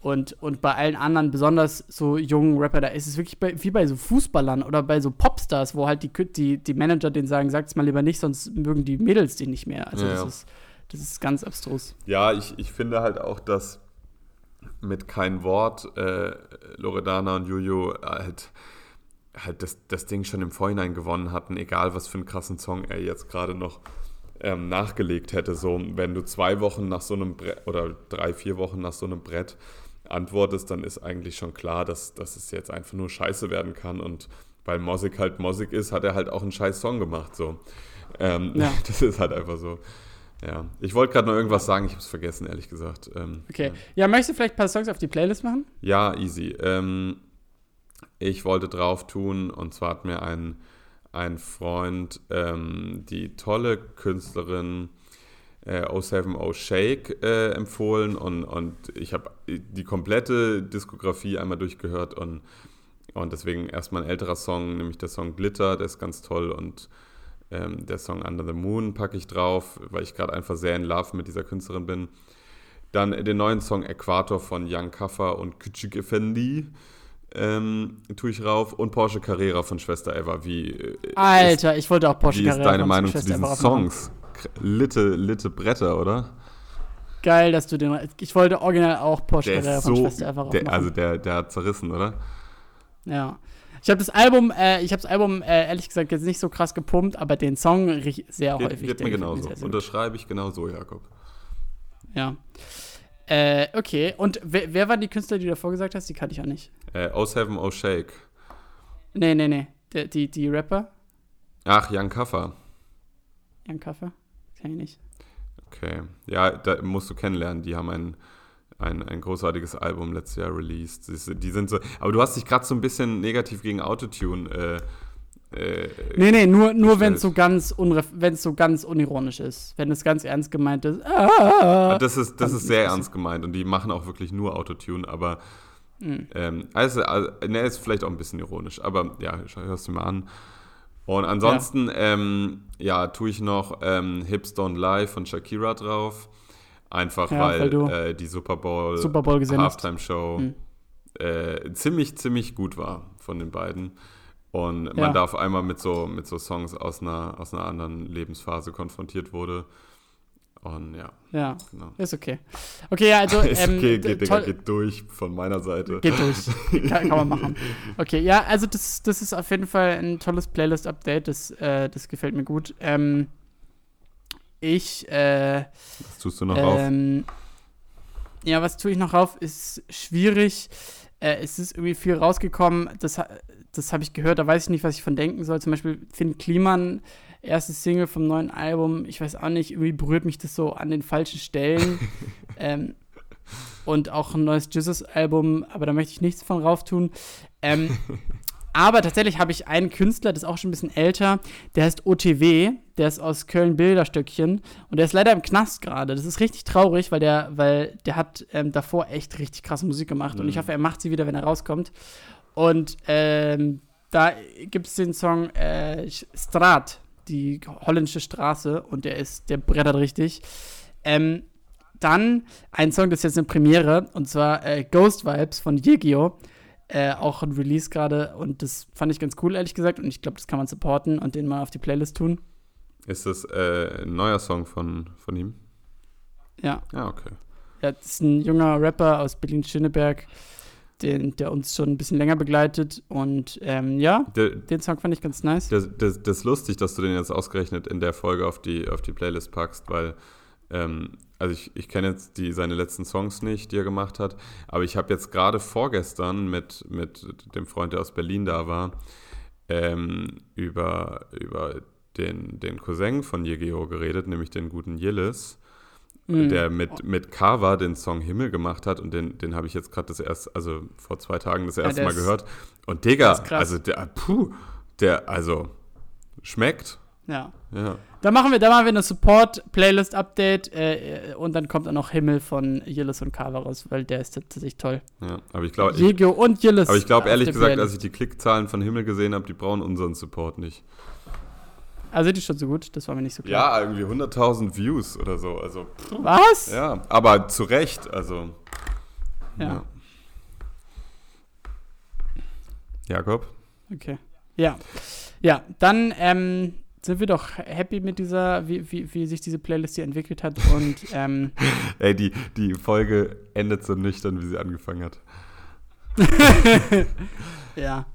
Und, und bei allen anderen, besonders so jungen Rapper, da ist es wirklich bei, wie bei so Fußballern oder bei so Popstars, wo halt die, die, die Manager denen sagen, sag's mal lieber nicht, sonst mögen die Mädels den nicht mehr. Also ja, das. Ist, das ist ganz abstrus. Ja, ich, ich finde halt auch, dass mit kein Wort äh, Loredana und Juju halt, halt das, das Ding schon im Vorhinein gewonnen hatten, egal was für einen krassen Song er jetzt gerade noch ähm, nachgelegt hätte. So, wenn du zwei Wochen nach so einem Brett oder drei, vier Wochen nach so einem Brett antwortest, dann ist eigentlich schon klar, dass, dass es jetzt einfach nur scheiße werden kann. Und weil Mosik halt Mosik ist, hat er halt auch einen scheiß Song gemacht. So. Ähm, ja. Das ist halt einfach so. Ja, ich wollte gerade noch irgendwas sagen, ich habe es vergessen, ehrlich gesagt. Ähm, okay. Ja. ja. möchtest du vielleicht ein paar Songs auf die Playlist machen? Ja, easy. Ähm, ich wollte drauf tun, und zwar hat mir ein, ein Freund ähm, die tolle Künstlerin äh, 070 Shake äh, empfohlen und, und ich habe die komplette Diskografie einmal durchgehört und, und deswegen erstmal ein älterer Song, nämlich der Song Glitter, der ist ganz toll und ähm, der Song Under the Moon packe ich drauf, weil ich gerade einfach sehr in Love mit dieser Künstlerin bin. Dann den neuen Song Äquator von Young Kaffer und Küçük Effendi ähm, tue ich rauf und Porsche Carrera von Schwester Eva. Wie, äh, Alter, ist, ich wollte auch Porsche Carrera. Wie ist deine Meinung zu diesen Songs? Litte, Litte Bretter, oder? Geil, dass du den. Ich wollte original auch Porsche Carrera von so, Schwester Eva der, Also der, der hat zerrissen, oder? Ja. Ich habe das Album, äh, ich habe das Album äh, ehrlich gesagt jetzt nicht so krass gepumpt, aber den Song sehr geht, häufig. Geht mir genauso. Unterschreibe ich genauso, Jakob. Ja. Äh, okay. Und wer, wer waren die Künstler, die du davor gesagt hast? Die kannte ich auch nicht. Äh, 070 Shake. Nee, nee, nee. Die, die, die Rapper? Ach, Jan Kaffer. Jan Kaffer? Kenn ich nicht. Okay. Ja, da musst du kennenlernen. Die haben ein, ein, ein großartiges Album letztes Jahr released. Die sind so. Aber du hast dich gerade so ein bisschen negativ gegen Autotune äh, äh, nee, nee, nur, nur wenn es so ganz wenn so ganz unironisch ist. Wenn es ganz ernst gemeint ist. Ah, das ist, das ist sehr ernst gemeint und die machen auch wirklich nur Autotune, aber mhm. ähm, also, also, ne, ist vielleicht auch ein bisschen ironisch, aber ja, hörst du mal an. Und ansonsten, ja, ähm, ja tue ich noch ähm, Hips Don't Lie von Shakira drauf. Einfach ja, weil, weil äh, die Super Bowl, Super Bowl Halftime Show hm. äh, ziemlich, ziemlich gut war von den beiden. Und man ja. darf einmal mit so, mit so Songs aus einer, aus einer anderen Lebensphase konfrontiert wurde. Und ja. Ja, genau. ist okay. Okay, ja, also. ist ähm, okay, geht, Digga, geht durch von meiner Seite. Geht durch. kann, kann, man machen. Okay, ja, also das, das ist auf jeden Fall ein tolles Playlist-Update. Das, äh, das gefällt mir gut. Ähm, ich. Äh, was tust du noch ähm, auf? Ja, was tue ich noch auf? Ist schwierig. Äh, es ist irgendwie viel rausgekommen. Das, das habe ich gehört. Da weiß ich nicht, was ich von denken soll. Zum Beispiel Finn Kliman erste Single vom neuen Album, ich weiß auch nicht, irgendwie berührt mich das so an den falschen Stellen. ähm, und auch ein neues Jesus-Album, aber da möchte ich nichts von rauf tun. Ähm, aber tatsächlich habe ich einen Künstler, das ist auch schon ein bisschen älter, der heißt OTW, der ist aus Köln Bilderstöckchen und der ist leider im Knast gerade. Das ist richtig traurig, weil der, weil der hat ähm, davor echt richtig krasse Musik gemacht mhm. und ich mhm. hoffe, er macht sie wieder, wenn er rauskommt. Und ähm, da gibt es den Song äh, Strat die holländische Straße und der ist, der brettert richtig. Ähm, dann ein Song, das ist jetzt eine Premiere, und zwar äh, Ghost Vibes von Yegio. Äh, auch ein Release gerade und das fand ich ganz cool, ehrlich gesagt. Und ich glaube, das kann man supporten und den mal auf die Playlist tun. Ist das äh, ein neuer Song von, von ihm? Ja. Ja, okay. Ja, das ist ein junger Rapper aus Berlin-Schöneberg den, der uns schon ein bisschen länger begleitet. Und ähm, ja, der, den Song fand ich ganz nice. Das, das, das, ist lustig, dass du den jetzt ausgerechnet in der Folge auf die, auf die Playlist packst, weil, ähm, also ich, ich kenne jetzt die, seine letzten Songs nicht, die er gemacht hat, aber ich habe jetzt gerade vorgestern mit, mit dem Freund, der aus Berlin da war, ähm, über, über den, den Cousin von Yegeo geredet, nämlich den guten Yillis mhm. der mit, mit Carver den Song Himmel gemacht hat und den, den habe ich jetzt gerade das erste, also vor zwei Tagen das erste ja, Mal gehört. Und Digga, also der, puh, der, also schmeckt. Ja. ja. Da machen wir, da machen wir eine Support-Playlist-Update äh, und dann kommt auch noch Himmel von Yillis und Carver raus, weil der ist tatsächlich toll. Ja, aber ich glaube. Jego und Yillis. Aber ich glaube ehrlich gesagt, als ich die Klickzahlen von Himmel gesehen habe, die brauchen unseren Support nicht. Also sind die schon so gut? Das war mir nicht so klar. Ja, irgendwie 100.000 Views oder so. Also, Was? Ja, aber zu Recht. Also. Ja. ja. Jakob? Okay. Ja. Ja, dann ähm, sind wir doch happy mit dieser, wie, wie, wie sich diese Playlist hier entwickelt hat. Und, ähm, Ey, die, die Folge endet so nüchtern, wie sie angefangen hat. ja.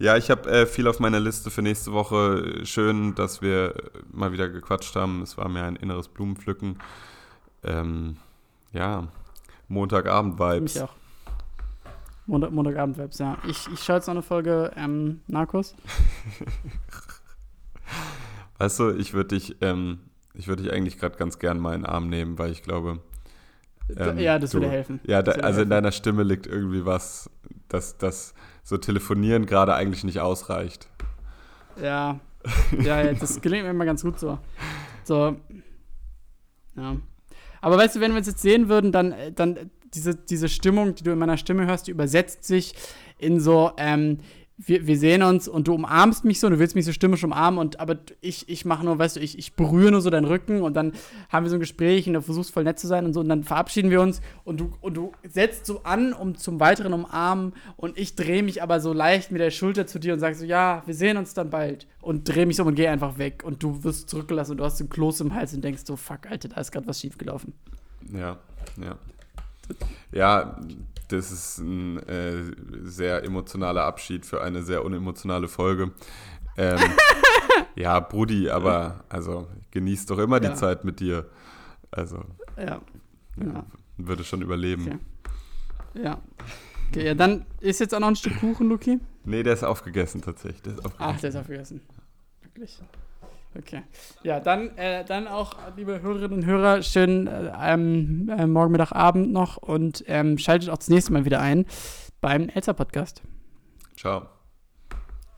Ja, ich habe äh, viel auf meiner Liste für nächste Woche. Schön, dass wir mal wieder gequatscht haben. Es war mir ein inneres Blumenpflücken. Ähm, ja, Montagabend-Vibes. Mich auch. Montag, Montagabend-Vibes, ja. Ich, ich schaue jetzt noch eine Folge ähm, Narcos. weißt du, ich würde dich, ähm, ich würde dich eigentlich gerade ganz gern mal in den Arm nehmen, weil ich glaube. Ähm, ja, das du, würde helfen. Ja, da, also helfen. in deiner Stimme liegt irgendwie was, dass das so telefonieren gerade eigentlich nicht ausreicht. Ja. Ja, ja, das gelingt mir immer ganz gut so. So. Ja. Aber weißt du, wenn wir uns jetzt sehen würden, dann, dann diese, diese Stimmung, die du in meiner Stimme hörst, die übersetzt sich in so, ähm, wir, wir sehen uns und du umarmst mich so, du willst mich so stimmisch umarmen und aber ich, ich mache nur, weißt du, ich, ich berühre nur so deinen Rücken und dann haben wir so ein Gespräch und du versuchst voll nett zu sein und so und dann verabschieden wir uns und du, und du setzt so an, um zum weiteren umarmen und ich drehe mich aber so leicht mit der Schulter zu dir und sag so, ja, wir sehen uns dann bald und drehe mich um und gehe einfach weg und du wirst zurückgelassen und du hast ein Kloß im Hals und denkst so, fuck, Alter, da ist gerade was schiefgelaufen. Ja, ja. Ja, das ist ein äh, sehr emotionaler Abschied für eine sehr unemotionale Folge. Ähm, ja, Brudi, aber also genieß doch immer ja. die Zeit mit dir. Also, ja. ja. Würde schon überleben. Okay. Ja. Okay, ja, dann ist jetzt auch noch ein Stück Kuchen, Luki? Nee, der ist aufgegessen tatsächlich. Der ist aufgegessen. Ach, der ist aufgegessen. Wirklich. Okay. Ja, dann, äh, dann auch, liebe Hörerinnen und Hörer, schönen äh, ähm, äh, Morgen, Mittag, Abend noch und ähm, schaltet auch das nächste Mal wieder ein beim Elsa Podcast. Ciao.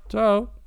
Ciao.